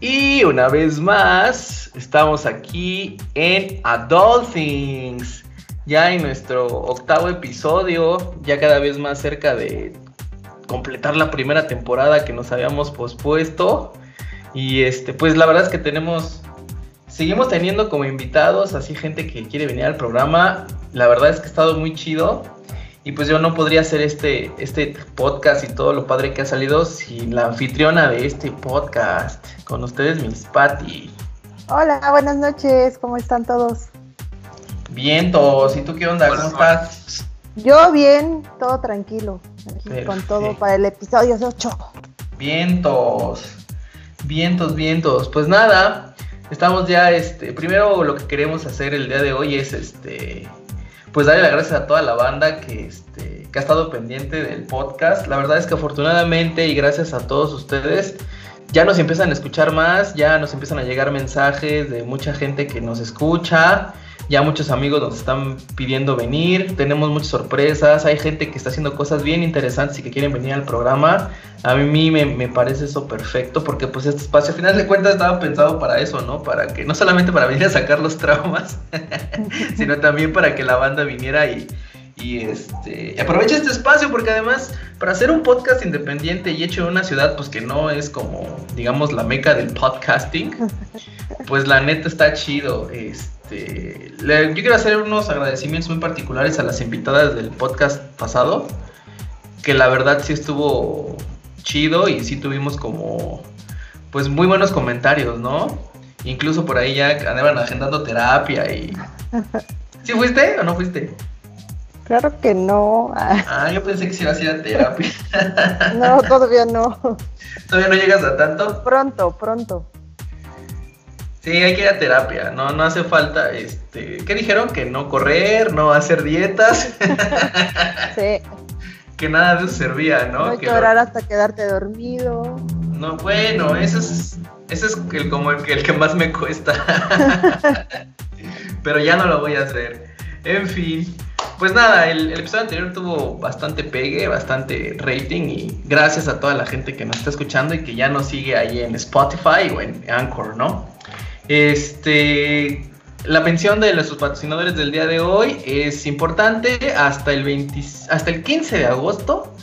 Y una vez más, estamos aquí en Adult Things, ya en nuestro octavo episodio, ya cada vez más cerca de completar la primera temporada que nos habíamos pospuesto. Y este, pues la verdad es que tenemos, seguimos teniendo como invitados, así gente que quiere venir al programa. La verdad es que ha estado muy chido. Y pues yo no podría hacer este, este podcast y todo lo padre que ha salido sin la anfitriona de este podcast. Con ustedes, Miss Patty. Hola, buenas noches, ¿cómo están todos? Vientos, ¿y tú qué onda? ¿Cómo estás? Yo bien, todo tranquilo, aquí con todo para el episodio 8. Vientos, vientos, vientos. Pues nada, estamos ya, este, primero lo que queremos hacer el día de hoy es, este, pues darle las gracias a toda la banda que, este, que ha estado pendiente del podcast. La verdad es que afortunadamente y gracias a todos ustedes, ya nos empiezan a escuchar más, ya nos empiezan a llegar mensajes de mucha gente que nos escucha, ya muchos amigos nos están pidiendo venir, tenemos muchas sorpresas, hay gente que está haciendo cosas bien interesantes y que quieren venir al programa. A mí me, me parece eso perfecto porque pues este espacio, a final de cuentas, estaba pensado para eso, ¿no? Para que no solamente para venir a sacar los traumas, sino también para que la banda viniera y, y este aproveche este espacio porque además para hacer un podcast independiente y hecho en una ciudad pues que no es como digamos la meca del podcasting pues la neta está chido este yo quiero hacer unos agradecimientos muy particulares a las invitadas del podcast pasado que la verdad sí estuvo chido y sí tuvimos como pues muy buenos comentarios no incluso por ahí ya andaban agendando terapia y ¿Sí fuiste o no fuiste? Claro que no. Ah, yo pensé que si ibas a ir a terapia. No, todavía no. ¿Todavía no llegas a tanto? Pronto, pronto. Sí, hay que ir a terapia, no, no hace falta, este, ¿qué dijeron? Que no correr, no hacer dietas. Sí. que nada de eso servía, ¿no? No que llorar hasta quedarte dormido. No, bueno, eso es, ese es el, como el, el que más me cuesta. Pero ya no lo voy a hacer. En fin. Pues nada, el, episodio anterior tuvo bastante pegue, bastante rating y gracias a toda la gente que nos está escuchando y que ya nos sigue ahí en Spotify o en Anchor, ¿no? Este, la pensión de nuestros patrocinadores del día de hoy es importante hasta el 20, hasta el 15 de agosto.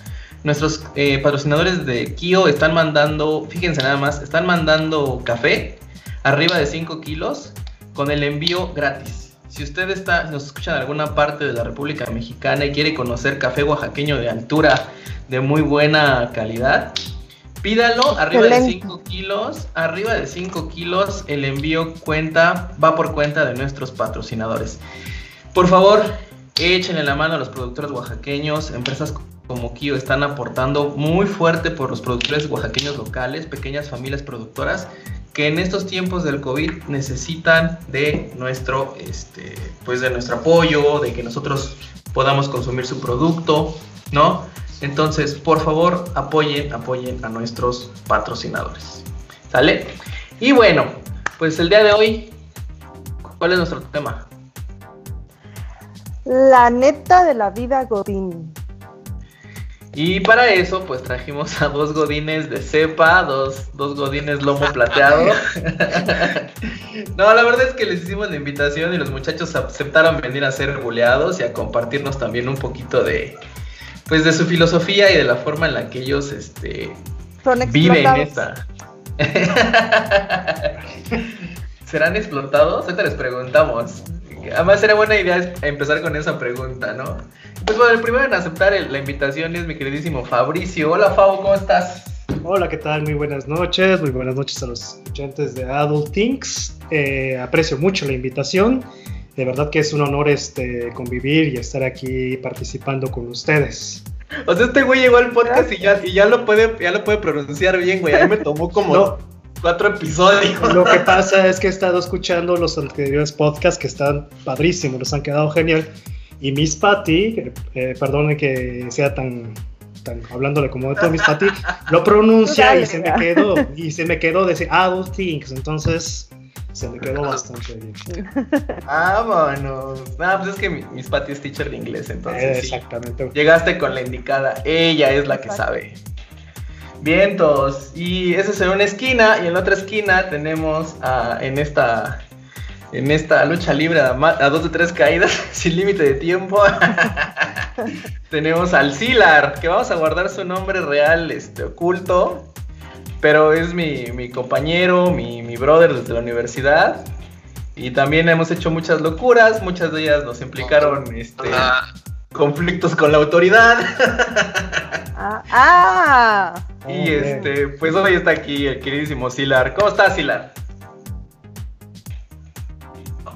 Nuestros eh, patrocinadores de Kio están mandando, fíjense nada más, están mandando café arriba de 5 kilos con el envío gratis. Si usted está, nos escucha en alguna parte de la República Mexicana y quiere conocer café oaxaqueño de altura, de muy buena calidad, pídalo arriba Excelente. de 5 kilos. Arriba de 5 kilos, el envío cuenta, va por cuenta de nuestros patrocinadores. Por favor, échenle la mano a los productores oaxaqueños, empresas como Kio están aportando muy fuerte por los productores oaxaqueños locales, pequeñas familias productoras que en estos tiempos del COVID necesitan de nuestro, este, pues de nuestro apoyo, de que nosotros podamos consumir su producto, ¿no? Entonces, por favor, apoyen, apoyen a nuestros patrocinadores. ¿Sale? Y bueno, pues el día de hoy, ¿cuál es nuestro tema? La neta de la vida Godín. Y para eso, pues trajimos a dos godines de cepa, dos, dos godines lomo plateado. no, la verdad es que les hicimos la invitación y los muchachos aceptaron venir a ser buleados y a compartirnos también un poquito de, pues, de su filosofía y de la forma en la que ellos, este, viven esta. ¿Serán explotados? Ahorita les preguntamos. Además, sería buena idea empezar con esa pregunta, ¿no? Pues bueno, el primero en aceptar el, la invitación es mi queridísimo Fabricio. Hola, Fabo, ¿cómo estás? Hola, ¿qué tal? Muy buenas noches. Muy buenas noches a los escuchantes de Adult Things. Eh, aprecio mucho la invitación. De verdad que es un honor este, convivir y estar aquí participando con ustedes. O sea, este güey llegó al podcast y ya, y ya, lo, puede, ya lo puede pronunciar bien, güey. A mí me tomó como... no cuatro episodios. Lo que pasa es que he estado escuchando los anteriores podcasts que están padrísimos, los han quedado genial. Y Miss Patty, eh, perdone que sea tan, tan hablándole como de todo Miss Patty, lo pronuncia y se me quedó, y se me quedó decir adult things, entonces se me quedó bastante bien. Vámonos. Ah, pues es que Miss Patty es teacher de inglés, entonces. Exactamente. Sí. Llegaste con la indicada, ella es la que sabe. Vientos. Y eso es en una esquina. Y en la otra esquina tenemos en esta. En esta lucha libre a, dos de tres caídas, sin límite de tiempo, tenemos al Silar, que vamos a guardar su nombre real, este, oculto, pero es mi, compañero, mi, mi, brother desde la universidad. Y también hemos hecho muchas locuras, muchas de ellas nos implicaron este, conflictos con la autoridad. Ah, ah. y este, pues hoy está aquí el queridísimo Silar. ¿Cómo estás, Silar?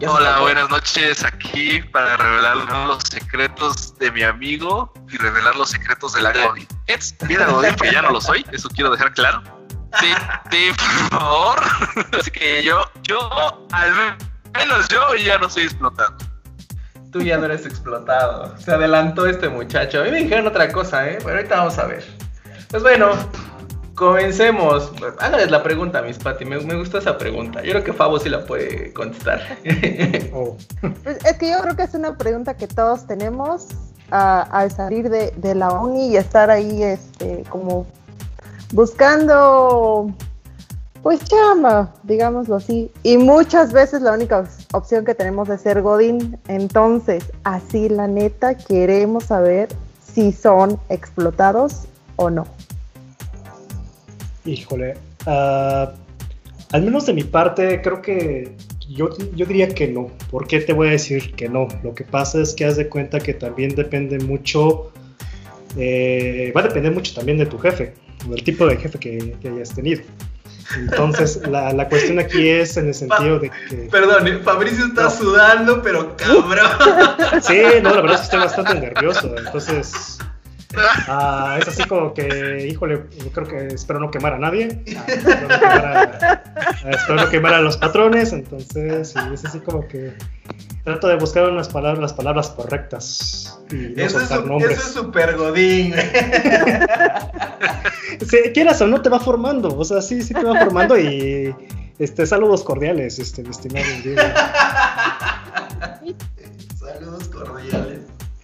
Hola, buenas noches. Aquí para revelar los secretos de mi amigo y revelar los secretos de la Godin. Es vida Godin, que ya no lo soy, eso quiero dejar claro. Sí, sí, por favor. Así que yo, yo, al menos yo ya no estoy explotando tú ya no eres explotado. Se adelantó este muchacho. A mí me dijeron otra cosa, ¿eh? Pero ahorita vamos a ver. Pues bueno, comencemos. Hágales la pregunta, Miss Patty. Me, me gustó esa pregunta. Yo creo que Fabo sí la puede contestar. Oh. Pues es que yo creo que es una pregunta que todos tenemos al salir de, de, la uni y estar ahí este, como buscando pues chama, digámoslo así. Y muchas veces la única opción que tenemos es ser Godín. Entonces, así la neta, queremos saber si son explotados o no. Híjole, ah, al menos de mi parte, creo que yo, yo diría que no. ¿Por qué te voy a decir que no? Lo que pasa es que haz de cuenta que también depende mucho, eh, va a depender mucho también de tu jefe, del tipo de jefe que hayas tenido. Entonces, la, la, cuestión aquí es en el sentido de que. Perdón, ¿eh? Fabricio está sudando, pero cabrón. Sí, no, la verdad es que estoy bastante nervioso. Entonces, Ah, es así como que, híjole, creo que espero no quemar a nadie. Ah, espero, no quemar a, los patrones. Entonces, es así como que trato de buscar unas palabras, las palabras correctas. Y eso, es súper godín. quieras o no, te va formando. O sea, sí, sí te va formando. Y este, saludos cordiales, este, estimado. saludos cordiales.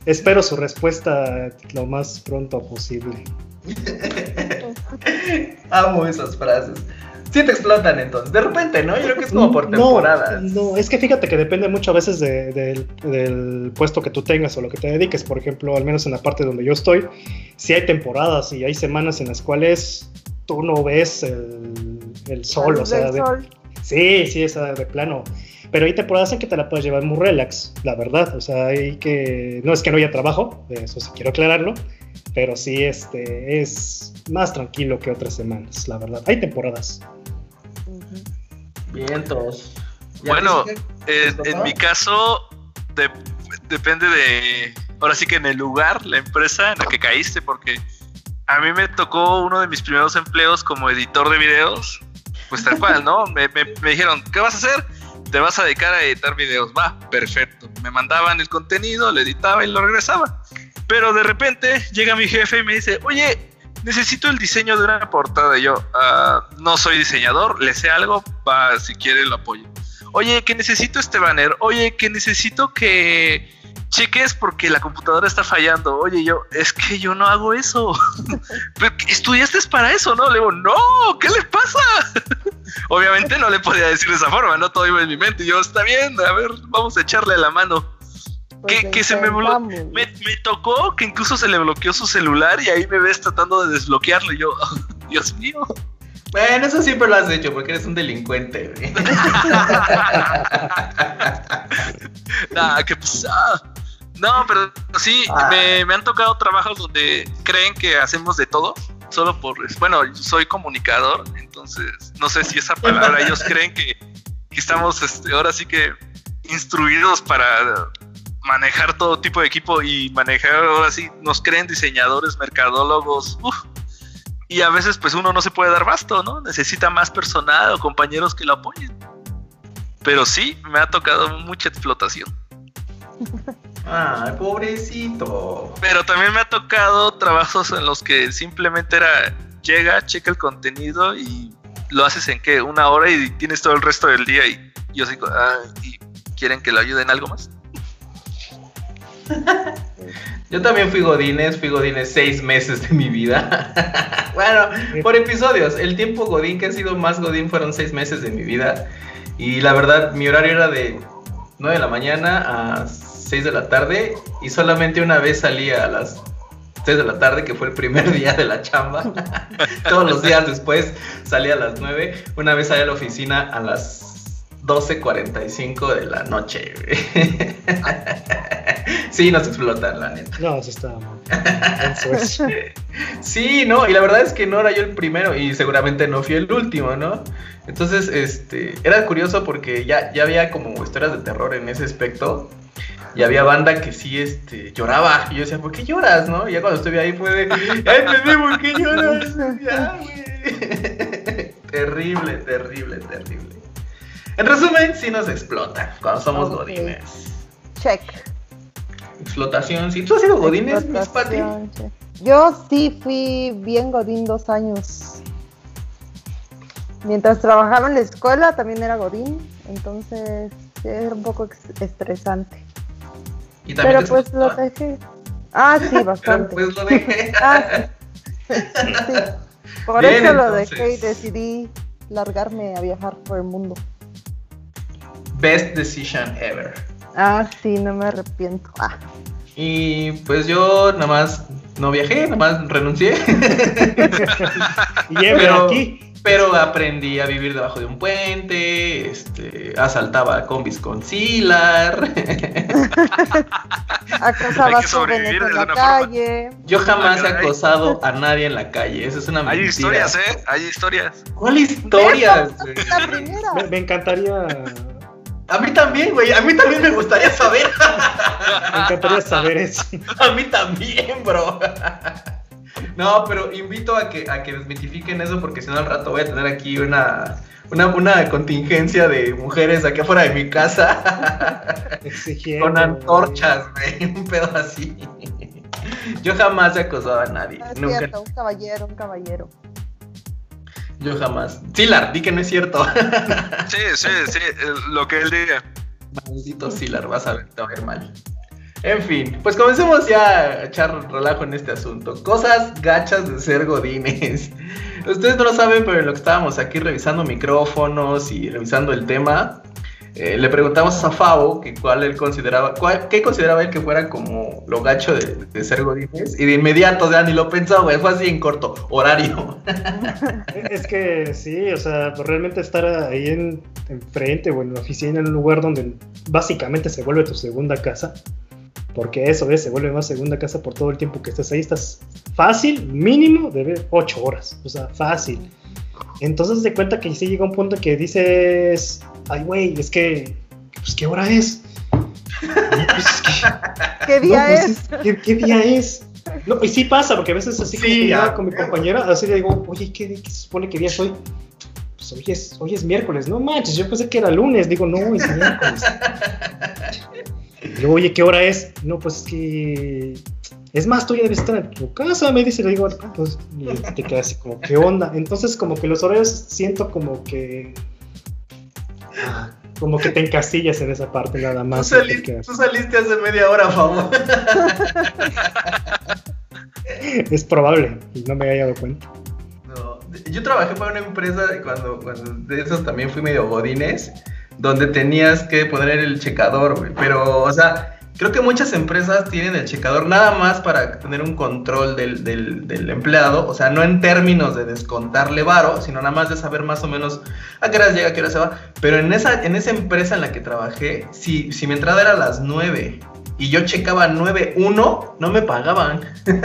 Espero su respuesta lo más pronto posible. Amo esas frases. Sí te explotan entonces. De repente, ¿no? Yo creo que es como por temporadas. No, es que fíjate que depende mucho a veces del puesto que tú tengas o lo que te dediques. Por ejemplo, al menos en la parte donde yo estoy, si hay temporadas y hay semanas en las cuales tú no ves el, sol. O sea, sí, sí, esa de plano. Pero hay temporadas en que te la puedes llevar muy relax, la verdad. O sea, hay que. No es que no haya trabajo, eso sí quiero aclararlo. Pero sí este, es más tranquilo que otras semanas, la verdad. Hay temporadas. Vientos. Bueno, en mi caso, depende de. Ahora sí que en el lugar, la empresa en la que caíste, porque a mí me tocó uno de mis primeros empleos como editor de videos. Pues tal cual, ¿no? me, me dijeron, ¿qué vas a hacer? Te vas a dedicar a editar videos. Va, perfecto. Me mandaban el contenido, lo editaba y lo regresaba. Pero de repente llega mi jefe y me dice, oye, necesito el diseño de una portada. Yo, ah, no soy diseñador, le sé algo, va, si quiere lo apoyo. Oye, que necesito este banner. Oye, que necesito que cheques porque la computadora está fallando. Oye, yo, es que yo no hago eso. Estudiaste para eso, ¿no? Le digo, no, ¿qué le pasa? Obviamente no le podía decir de esa forma, ¿no? Todo iba en mi mente. Y yo, está bien, a ver, vamos a echarle la mano. Pues que, se me, me, tocó que incluso se le bloqueó su celular y ahí me ves tratando de desbloquearlo. Y yo, Dios mío. Bueno, eso siempre lo has hecho porque eres un delincuente. nah, qué pasa. No, pero sí, ah. me, han tocado trabajos donde creen que hacemos de todo, solo por... Bueno, soy comunicador, entonces no sé si esa palabra ellos creen que, estamos este, ahora sí que instruidos para manejar todo tipo de equipo y manejar, ahora sí, nos creen diseñadores, mercadólogos, y a veces pues uno no se puede dar basto, ¿no? Necesita más personal o compañeros que lo apoyen. Pero sí, me ha tocado mucha explotación. Ay, pobrecito. Pero también me ha tocado trabajos en los que simplemente era llega, checa el contenido y lo haces en qué, una hora y tienes todo el resto del día y yo sigo, ah, y quieren que lo ayuden algo más. Yo también fui Godines, fui Godines seis meses de mi vida. bueno, por episodios. El tiempo Godín que ha sido más Godín fueron seis meses de mi vida. Y la verdad, mi horario era de 9 de la mañana a 6 de la tarde. Y solamente una vez salía a las 6 de la tarde, que fue el primer día de la chamba. Todos los días después salía a las 9. Una vez salía a la oficina a las 12.45 de la noche. sí, nos explotan, la neta. No, se está. sí, no, y la verdad es que no era yo el primero y seguramente no fui el último, ¿no? Entonces, este, era curioso porque ya, ya había como historias de terror en ese aspecto. Y había banda que sí, este, lloraba. Y yo decía, ¿por qué lloras, no? Y ya cuando estuve ahí fue de, ¡ay, ¿por qué lloras? Ya, terrible, terrible, terrible. En resumen, sí nos explotan cuando somos godines. Check. Explotación, sí. ¿Tú has sido godines, Miss Patty? Yo sí fui bien godín dos años. Mientras trabajaba en la escuela también era godín, entonces era un poco estresante. ¿Y también Pero pues lo dejé. Ah, sí, bastante. Pero pues lo dejé. ah, sí. Por eso lo dejé y decidí largarme a viajar por el mundo. Best decision ever. Ah, sí, no me arrepiento. Ah. Y pues yo nada más no viajé, nada más renuncié. y pero, aquí. Pero aprendí a vivir debajo de un puente, este, asaltaba combis con Silar. Acosaba jóvenes en la calle. Yo jamás he acosado a nadie en la calle, eso es una mentira. Hay historias, ¿eh? Hay historias. ¿Cuál historias? La primera. me encantaría a mí también, güey. A mí también me gustaría saber. Me encantaría saber eso. A mí también, bro. No, pero invito a que, a que desmitifiquen eso porque si no al rato voy a tener aquí una, una, una contingencia de mujeres aquí afuera de mi casa. con antorchas, güey. Un pedo así. Yo jamás he acosado a nadie. es cierto, un caballero, un caballero. Yo jamás. Silar, di que no es cierto. Sí, sí, sí, lo que él diga. Maldito Silar, vas a ver, te va a ver mal. En fin, pues comencemos ya a echar relajo en este asunto. Cosas gachas de ser godines. Ustedes no lo saben, pero en lo que estábamos aquí revisando micrófonos y revisando el tema, eh, le preguntamos a Fabo que cuál él consideraba, qué consideraba él que fuera como lo gacho de, ser godines y de inmediato, o sea, ni lo pensaba, güey, fue así en corto, horario. Es que sí, o sea, realmente estar ahí en, enfrente o en la oficina, en un lugar donde básicamente se vuelve tu segunda casa, porque eso es, se vuelve más segunda casa por todo el tiempo que estás ahí, estás fácil, mínimo de 8 horas, o sea, fácil. Entonces de cuenta que sí llega un punto que dices, ay güey, es que, pues qué hora es. Pues, ¿Qué día pues, es? ¿qué, día es? No, y sí pasa, porque a veces así sí, como con mi compañera, así le digo, oye, ¿qué, ¿qué, se supone que día es hoy? Pues hoy es, hoy es miércoles, no manches, yo pensé que era lunes, digo, no, es miércoles. Y luego, oye, ¿qué hora es? No, pues es que es más, tú ya debes estar en tu casa, me dice, le digo, pues, te quedas así como, ¿qué onda? Entonces, como que los horarios siento como que. Como que te encasillas en esa parte nada más. Tú, saliste hace media hora, favor. es probable, no me había dado cuenta. No, yo trabajé para una empresa cuando, cuando de esos también fui medio godines, donde tenías que poner el checador, güey. Pero, o sea, Creo que muchas empresas tienen el checador nada más para tener un control del, del, empleado, o sea, no en términos de descontarle varo, sino nada más de saber más o menos a qué hora llega, a qué hora se va. Pero en esa, en esa empresa en la que trabajé, si, si mi entrada era a las 9 y yo checaba 9.1, no me pagaban.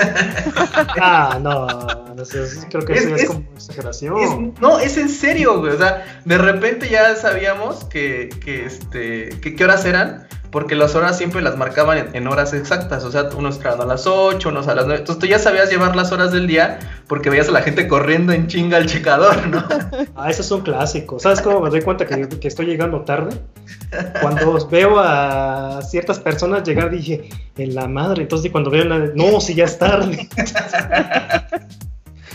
ah, no, no sé, creo que eso es, como exageración. no, es en serio, güey. O sea, de repente ya sabíamos que, que este, que qué horas eran porque las horas siempre las marcaban en, horas exactas, o sea, unos entraban a las 8, unos a las 9, entonces tú ya sabías llevar las horas del día porque veías a la gente corriendo en chinga al checador, ¿no? Ah, eso es un clásico, ¿sabes cómo me doy cuenta que, que estoy llegando tarde? Cuando veo a ciertas personas llegar dije, en la madre, entonces cuando veo la... No, si ya es tarde.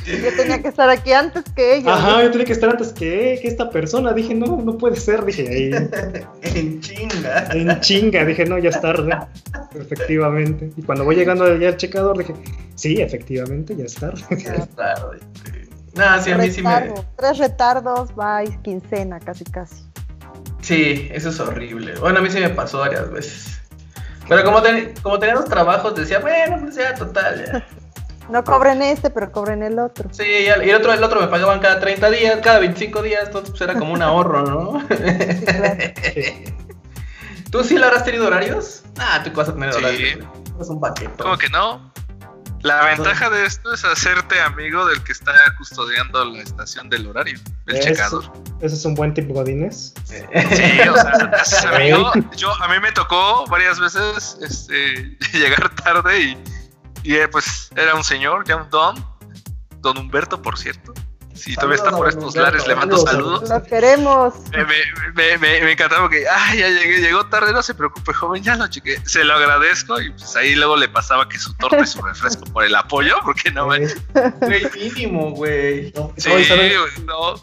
Yo tenía que estar aquí antes que ella. Ajá, yo tenía que estar antes que, que esta persona. Dije, no, no puede ser. Dije, ahí. en chinga. En chinga. Dije, no, ya es tarde. efectivamente. Y cuando voy llegando allá al checador dije, sí, efectivamente, ya está. Ya es tarde. Nada, sí, a mí sí me... Tres retardos, vais, quincena, casi casi. Sí, eso es horrible. Bueno, a mí sí me pasó varias veces. Pero como, ten- como tenía los trabajos, decía, bueno, pues ya, total, ya. No cobren este, pero cobren el otro. Sí, y el otro, el otro me pagaban cada 30 días, cada 25 días, entonces pues era como un ahorro, ¿no? Sí, claro. ¿Tú sí le habrás tenido horarios? Ah, tú vas a tener Sí. horarios. Es un paquete. ¿Cómo que no? La ventaja de esto es hacerte amigo del que está custodiando la estación del horario, el Eso. checador. Ese es un buen tip, Godines. Sí, o sea, amigo. Yo, a mí me tocó varias veces este, llegar tarde y, y, eh, pues era un señor, ya un don, don Humberto, por cierto. Si todavía está por estos Humberto. lares, le mando Saludos, saludos. Lo queremos. Me, me, me, me, me encantaba porque, ay, ya llegué, llegó tarde, no se preocupe, joven, ya lo chequé. Se lo agradezco y pues ahí luego le pasaba que su torta y su refresco por el apoyo, porque no me... Eh, Güey, mínimo, güey. no, Sí, no.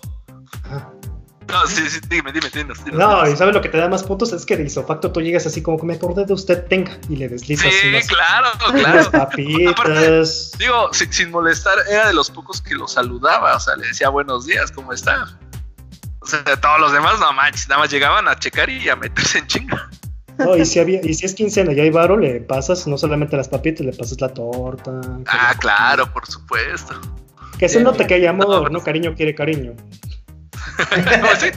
No, sí, sí, dime, dime, dinos, dinos, No, y ¿sabes lo que te da más puntos? Es que de isofacto tú llegas así como que me acordé de usted, tenga, y le deslizas Sí, unas, claro, unas claro. papitas. Digo, sin, sin molestar, era de los pocos que lo saludaba, o sea, le decía buenos días, ¿cómo está? O sea, todos los demás, no manches, nada más llegaban a checar y a meterse en chinga. No, y si, había, y si es quincena y hay varo, le pasas no solamente las papitas, le pasas la torta. Ah, la- claro, por supuesto. Que se note que hay amor, No, ¿no? Cariño quiere cariño. Sí,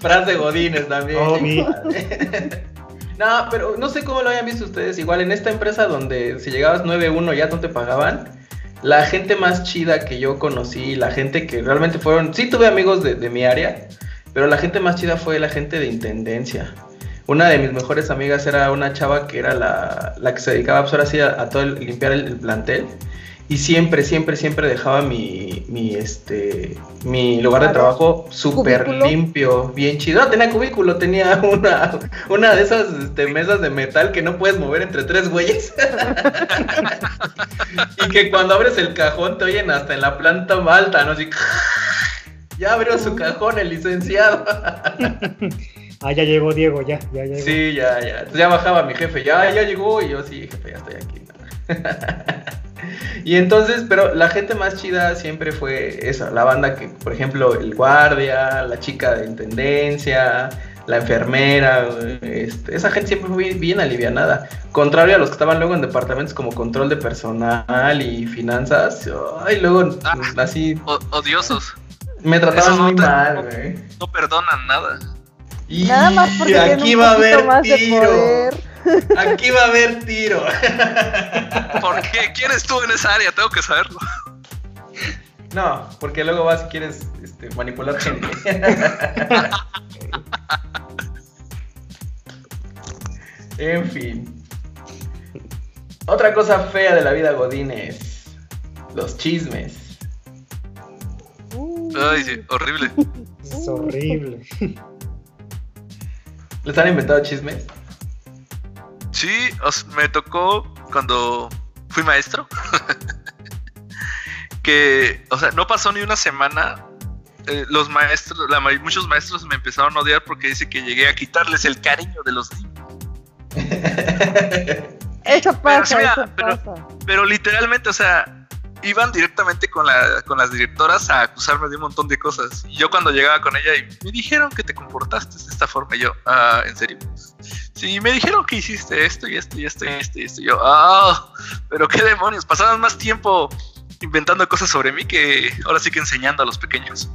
Frase Godines también. Oh, mi. No, pero no sé cómo lo hayan visto ustedes. Igual en esta empresa donde si llegabas 9-1 ya no te pagaban. La gente más chida que yo conocí, la gente que realmente fueron. Sí, tuve amigos de, de mi área, pero la gente más chida fue la gente de intendencia. Una de mis mejores amigas era una chava que era la, la que se dedicaba pues, ahora sí a, a todo el, limpiar el, el plantel. Y siempre, siempre, siempre dejaba mi, mi, este, mi lugar de trabajo súper limpio, bien chido. Ah, tenía cubículo, tenía una, una de esas este, mesas de metal que no puedes mover entre tres güeyes. y que cuando abres el cajón te oyen hasta en la planta alta, ¿no? Así, ya abrió su cajón el licenciado. Ah, ya llegó Diego, ya, ya llegó. Sí, ya, ya. Entonces ya bajaba mi jefe, ya, ya llegó. Y yo, sí, jefe, ya estoy aquí. y entonces, pero la gente más chida siempre fue esa, la banda que, por ejemplo, el guardia, la chica de intendencia, la enfermera, este, esa gente siempre fue bien, bien alivianada. Contrario a los que estaban luego en departamentos como control de personal y finanzas, ay, luego Ah. así odiosos. me trataban no muy te- mal, güey. No perdonan nada. Y Nada más porque aquí un va a haber más de tiro. Aquí va a haber tiro. ¿Por qué? ¿Quién estuvo en esa área? Tengo que saberlo. No, porque luego vas y quieres este, manipular gente. en fin. Otra cosa fea de la vida Godines. Los chismes. Uh, Ay, sí, horrible. Es horrible. ¿Les han inventado chismes? Sí, os- me tocó cuando fui maestro. que, o sea, no pasó ni una semana. eh, los maestros, la muchos maestros me empezaron a odiar porque dice que llegué a quitarles el cariño de los niños. Eso pasa, sí, mira, eso pero- pasa. Pero literalmente, o sea, iban directamente con, la, con las directoras a acusarme de un montón de cosas. Y yo cuando llegaba con ella y me dijeron que te comportaste de esta forma, y yo, ah, ¿en serio? Sí, me dijeron que hiciste esto y esto y esto y esto y esto. Y yo, ah, pero qué demonios, pasaban más tiempo inventando cosas sobre mí que ahora sí que enseñando a los pequeños.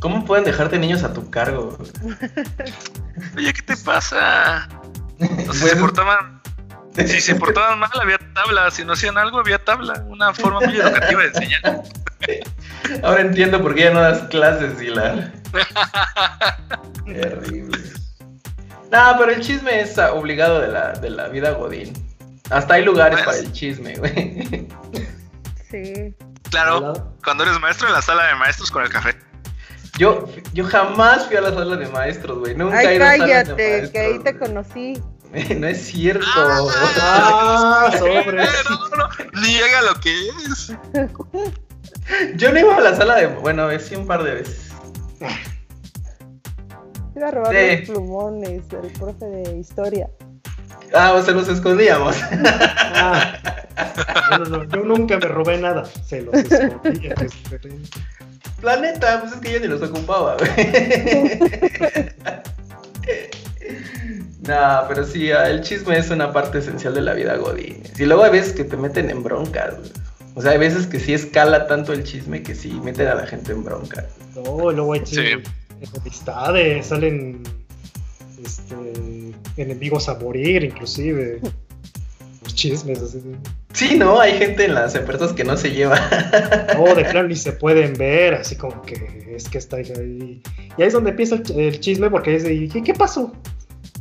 ¿Cómo pueden dejarte niños a tu cargo? Oye, ¿qué te pasa? O sea, Pues- se portaban, si se portaban mal había tabla, si no hacían algo había tabla, una forma muy educativa de enseñar. Ahora entiendo por qué ya no das clases, Hilar. Terrible. No, pero el chisme es obligado de la, de la vida Godín. Hasta hay lugares Pues. para el chisme, güey. Sí. Claro, cuando eres maestro en la sala de maestros con el café. Yo, yo jamás fui a la sala de maestros, güey. Nunca he Ay, ido a salas de cállate, que ahí te maestros, conocí. No es cierto. Ah, sobre. No, no, no, niega lo que es. Yo no iba a la sala de. Bueno, sí, un par de veces. Iba a robar Sí. los plumones del profe de historia. Ah, o sea, los escondíamos. Ah, no, no, no, yo nunca me robé nada. Se los escondía. Planeta, pues es que yo ni los ocupaba, No, pero sí, el chisme es una parte esencial de la vida godín. Y luego hay veces que te meten en broncas. O sea, hay veces que sí escala tanto el chisme que sí meten a la gente en bronca. No, y luego hay Sí. amistades, salen este, enemigos a morir, inclusive. Los chismes, así. de- Sí, ¿no? Hay gente en las empresas que no se lleva. No, de plano ni se pueden ver, así como que es que está ahí. Y ahí es donde empieza el, ch- el chisme, porque es de, ¿qué, qué pasó?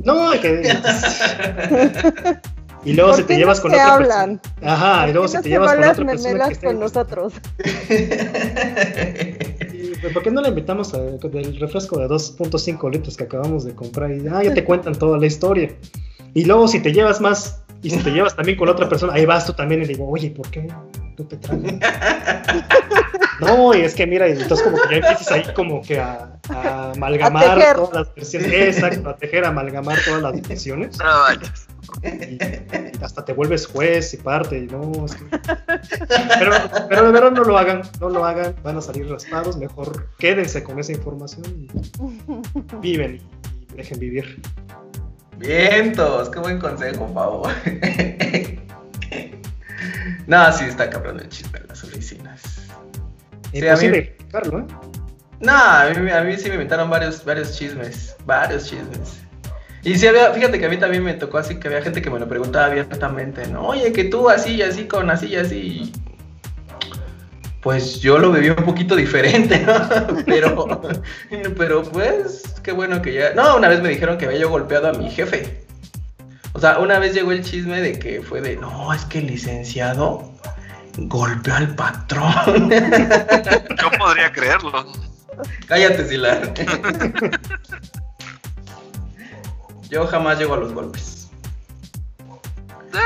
No, que... Y luego ¿Por si te llevas no con se otra hablan? persona. Ajá, y luego ¿Por si qué te no llevas con otra persona que esté- con nosotros? Pues, ¿Por qué no le invitamos a- del refresco de 2.5 litros que acabamos de comprar? Y ah, ya te cuentan toda la historia. Y luego si te llevas más, y si te llevas también con otra persona, ahí vas tú también y digo, oye, ¿por qué no te traes? No, y es que mira, y entonces como que ya empiezas ahí como que a, a amalgamar A todas las versiones. Exacto, a tejer, a amalgamar todas las versiones. No. Y, y hasta te vuelves juez y parte, y no, es que... Pero, pero de verdad no lo hagan, no lo hagan, van a salir raspados, mejor quédense con esa información y viven y dejen vivir. Vientos, qué buen consejo, Pavo. No, sí, está cabrón el chisme en las oficinas. Sí, a mí- ¿eh? No, a mí, a mí sí me inventaron varios, varios chismes, varios chismes. Y sí había, fíjate que a mí también me tocó así que había gente que me lo preguntaba abiertamente, ¿no? Oye, que tú así y así con así y así. Pues yo lo viví un poquito diferente, ¿no? Pero, pero pues, qué bueno que ya. No, una vez me dijeron que había yo golpeado a mi jefe. O sea, una vez llegó el chisme de que fue de, no, es que el licenciado golpeó al patrón. Yo podría creerlo. Cállate, Silar. Yo jamás llego a los golpes.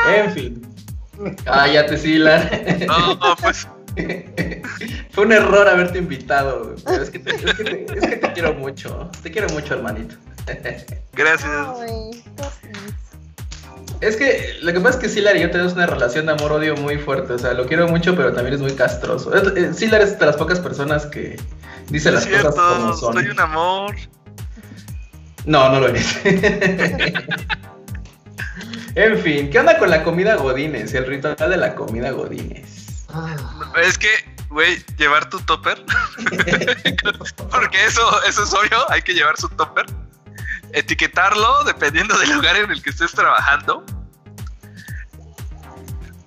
En fin. Cállate, Silar. No, no, pues. Fue un error haberte invitado. pero es, que te, es, que te, es que te quiero mucho. Te quiero mucho, hermanito. Gracias. Ay. Es que lo que pasa es que Silar y yo tenemos una relación de amor-odio muy fuerte. O sea, lo quiero mucho, pero también es muy castroso. Eh, Silar es de las pocas personas que dice las cosas como cierto, son. soy un amor. No, no lo eres. en fin, ¿qué onda con la comida Godines? El ritual de la comida Godines. Ah, Es que, güey, llevar tu topper. Porque eso, eso es obvio, hay que llevar su topper. Etiquetarlo dependiendo del lugar en el que estés trabajando.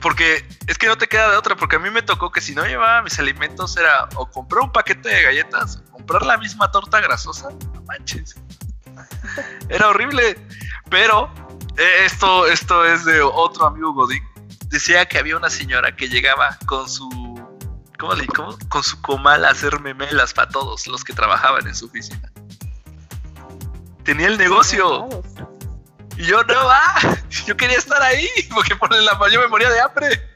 Porque es que no te queda de otra, porque a mí me tocó que si no llevaba mis alimentos era o comprar un paquete de galletas o comprar la misma torta grasosa. No manches. Era horrible. Pero eh, esto, esto es de otro amigo Godín. Decía que había una señora que llegaba con su. Con su comal a hacer memelas para todos los que trabajaban en su oficina. Tenía el negocio. Y yo no va. Yo quería estar ahí. Porque por la yo me moría de hambre.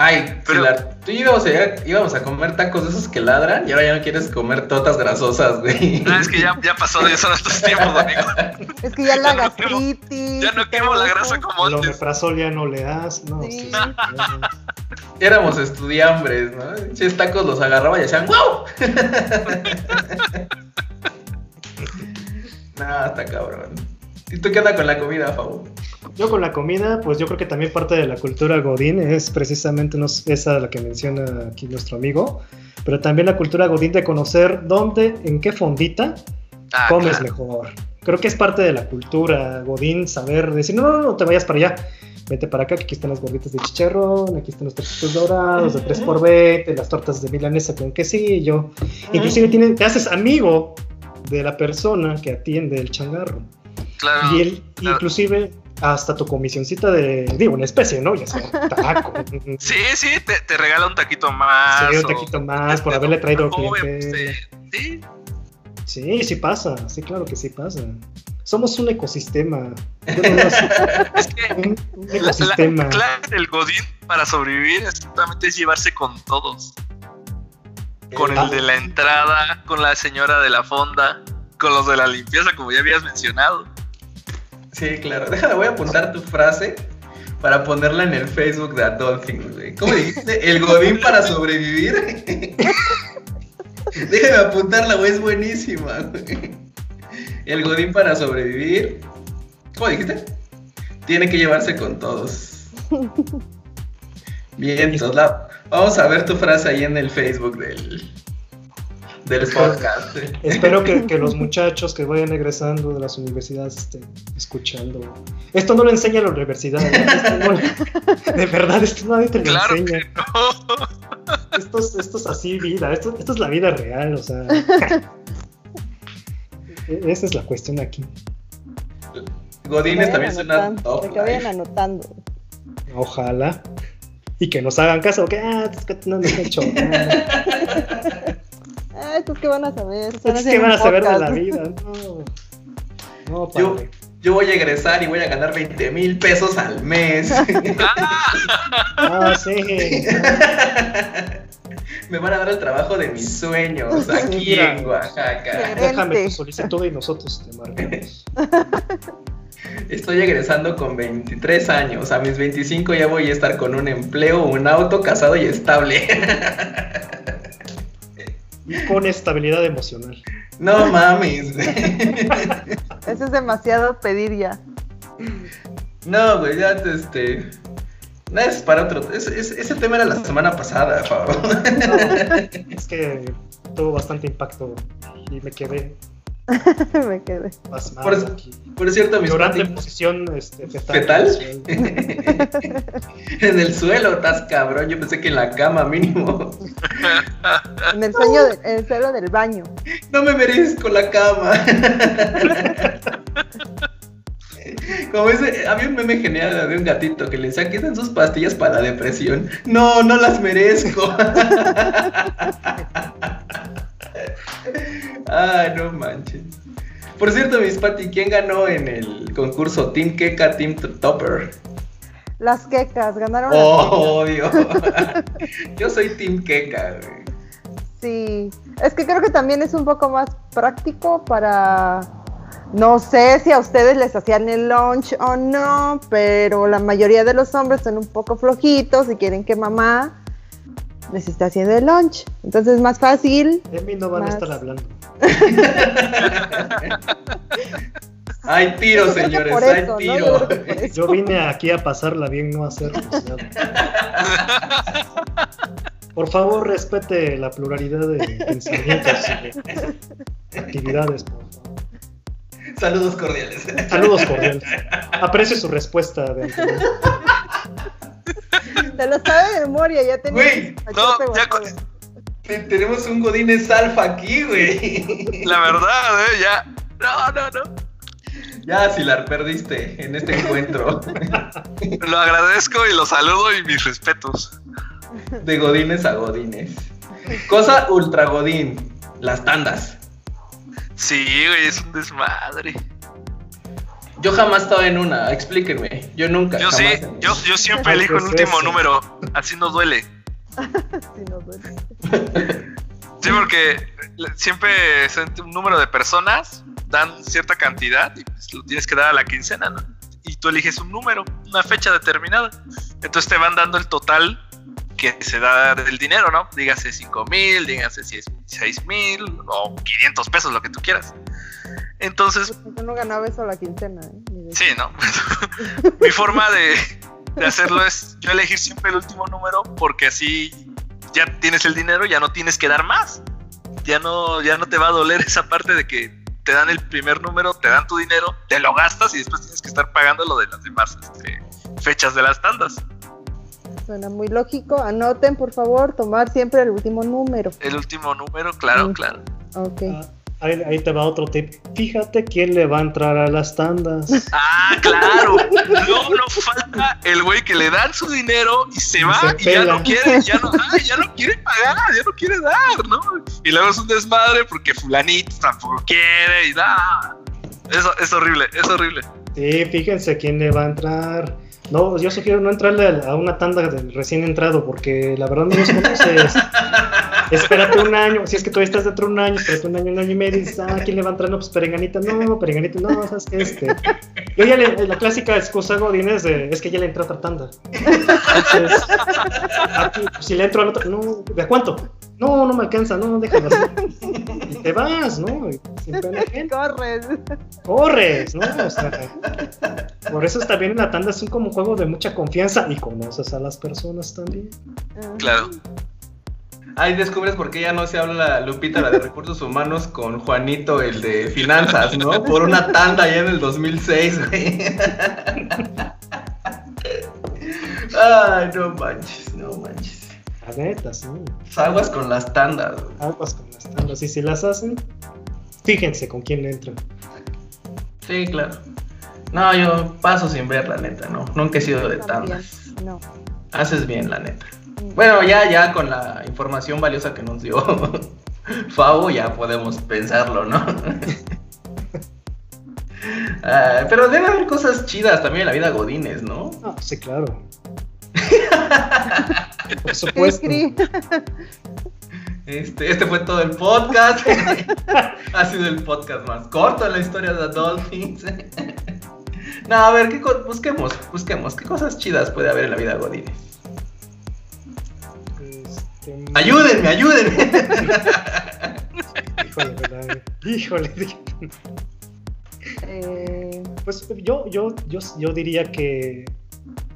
Ay, Pero- tú y yo íbamos a, íbamos a comer tacos de esos que ladran y ahora ya no quieres comer tortas grasosas, güey. No, es que ya, ya pasó de eso en estos tiempos, amigo. Es que ya la Ya no. Ya no quemo la grasa como el antes. omeprazol ya no le das, no. Sí. sí. Éramos estudiambres, ¿no? Chis tacos los agarraba y hacían ¡Wow! No, está cabrón. ¿Y tú qué onda con la comida, Fabo? Yo con la comida, pues yo creo que también parte de la cultura godín es precisamente no es esa la que menciona aquí nuestro amigo, pero también la cultura godín de conocer dónde, en qué fondita Ah, comes claro. mejor. Creo que es parte de la cultura godín saber decir, no, no, no te vayas para allá. Vete para acá, que aquí están las gorditas de chicharrón, aquí están los taquitos dorados de 3 por 20 las tortas de milanesa con quesillo. Inclusive tiene- te haces amigo de la persona que atiende el changarro. Claro. Y él, claro. inclusive, hasta tu comisioncita de, digo, una especie, ¿no? Ya sea un taco. Sí, sí, te, te regala un taquito más. Sí, un taquito más por haberle traído pues, Sí, Sí, sí pasa, sí, claro que sí pasa. Somos un ecosistema. Es que un, un la, la ecosistema. clave del Godín para sobrevivir exactamente es llevarse con todos. Con Ah. el de la entrada, con la señora de la fonda, con los de la limpieza, como ya habías mencionado. Sí, claro. Déjame, voy a apuntar tu frase para ponerla en el Facebook de Adolfing, güey. ¿Cómo dijiste? ¿El Godín para sobrevivir? Déjame apuntarla, güey, es buenísima, güey. El Godín para sobrevivir. ¿Cómo dijiste? Tiene que llevarse con todos. Bien, entonces la- vamos a ver tu frase ahí en el Facebook del, del podcast. eh. Espero que, que los muchachos que vayan egresando de las universidades estén escuchando. Esto no lo enseña la universidad. Esto no- de verdad, esto nadie te lo Claro enseña. que no. Esto, es- esto es así vida, esto, esto es la vida real, o sea. E- Esa es la cuestión aquí. Godines Que también suena que vayan anotando. Ojalá. Y que nos hagan caso, que ah, es que no nos han hecho. nada. Ah, estos que van a saber. Están Es que van a saber de la vida. No, no Yo, padre. yo voy a egresar y voy a ganar 20 mil pesos al mes. Ah, sí. Me van a dar el trabajo de mis sueños aquí en Oaxaca. Déjame tu solicitud y nosotros te marcamos. Estoy egresando con 23 años. A mis 25 ya voy a estar con un empleo, un auto, casado y estable. Y con estabilidad emocional. No mames. Eso es demasiado pedir ya. No, güey, ya este. No es para otro. es- es- ese tema era la semana pasada, por favor. Es que tuvo bastante impacto y me quedé Me quedé. Por eso- aquí. Por cierto, mis Llorando en posición este, fetal. ¿Fetal? en el suelo, estás cabrón. Yo pensé que en la cama mínimo. En el sueño, de- en el suelo del baño. No me merezco la cama. Como ese, había un meme genial de un gatito que le decía que son sus pastillas para la depresión. No, no las merezco. Ay, no manches. Por cierto, mis Pati, ¿quién ganó en el concurso Team Keka, Team Topper? Las quecas, ganaron las Oh, obvio. Yo soy Team Keka, güey. Sí, es que creo que también es un poco más práctico para, no sé si a ustedes les hacían el lunch o no, pero la mayoría de los hombres son un poco flojitos y quieren que mamá les esté haciendo el lunch. Entonces es más fácil. De mí no van Más. a estar hablando. Hay tiro, Yo señores, por hay eso, ¿no? tiro. Yo creo que por eso. Yo vine aquí a pasarla bien, no a hacer. Por favor, respete la pluralidad de pensamientos y de actividades, por favor. Saludos cordiales. Saludos cordiales. Aprecio su respuesta de. Te lo sabe de memoria, ya tenía. Güey, no, ya con- Te- Tenemos un Godínez Alfa aquí, güey. La verdad, ¿eh? Ya. No, no, no. Ya, si la perdiste en este encuentro Lo agradezco y lo saludo y mis respetos. de Godines a Godines. Cosa ultra Godín, las tandas. Sí, güey, es un desmadre. Yo jamás estaba en una, explíquenme. Yo nunca. Yo sí, jamás yo, yo siempre elijo el ¿qué es último número. Así no duele. Sí, no duele. Sí, porque siempre un número de personas dan cierta cantidad y pues lo tienes que dar a la quincena, ¿no? Y tú eliges un número, una fecha determinada. Entonces te van dando el total que se da del dinero, ¿no? Dígase 5 mil, dígase 6 mil o 500 pesos, lo que tú quieras. Entonces, Yo no ganaba eso a la quincena. ¿eh? Sí, ¿no? Mi forma de, de hacerlo es yo elegir siempre el último número porque así ya tienes el dinero, ya no tienes que dar más. Ya no, ya no te va a doler esa parte de que te dan el primer número, te dan tu dinero, te lo gastas y después tienes que estar pagando lo de las demás este, fechas de las tandas. Suena muy lógico. Anoten, por favor, tomar siempre el último número. El último número, claro, claro. Ok. Ah, ahí, ahí te va otro tip. Fíjate quién le va a entrar a las tandas. Ah, claro. No, no falta el güey que le dan su dinero y se Y va se y ya no quiere, ya no, ay, ya no quiere pagar, ya no quiere dar, ¿no? Y luego es un desmadre porque fulanito tampoco quiere y da. Eso es horrible, es horrible. Sí, fíjense quién le va a entrar. No, yo sugiero no entrarle a a una tanda del recién entrado porque la verdad no los conoces. espérate un año, si es que todavía estás dentro de un año, espérate un año, un año y medio, y dices, ah, ¿quién le va a entrar? No, pues Perenganita, no, Perenganita, no, sabes que este. Yo ya le, la clásica excusa Godín es, de, es que ya le entró otra tanda. Entonces, aquí, si le entro al otro, no, ¿de cuánto? No, no me alcanza, no, déjalo así. Y te vas, ¿no? Corres. Corres, ¿no? O sea, por eso está bien la tanda es un como juego de mucha confianza y conoces a las personas también. Claro. Ahí descubres por qué ya no se habla Lupita, la de recursos humanos, con Juanito, el de finanzas, ¿no? Por una tanda ya en el 2006, güey. Ay, no manches, no manches. La neta, sí. Aguas con las tandas, güey. Aguas con las tandas. Y si las hacen, fíjense con quién entran. Sí, claro. No, yo paso sin ver, la neta, no. Nunca he sido de tandas. No. Haces bien, la neta. Bueno, ya, ya con la información valiosa que nos dio Fabo, ya podemos pensarlo, ¿no? Ah, pero debe haber cosas chidas también en la vida Godines, ¿no? Ah, sí, claro. Por supuesto. Cri. Este, este fue todo el podcast. ha sido el podcast más corto en la historia de Dolphins. no, a ver, ¿qué busquemos, busquemos. ¿Qué cosas chidas puede haber en la vida Godines? Este, Ayúdenme, ayúdenme. Híjole, ¿verdad? Híjole. Eh, Pues yo, yo, yo, yo diría que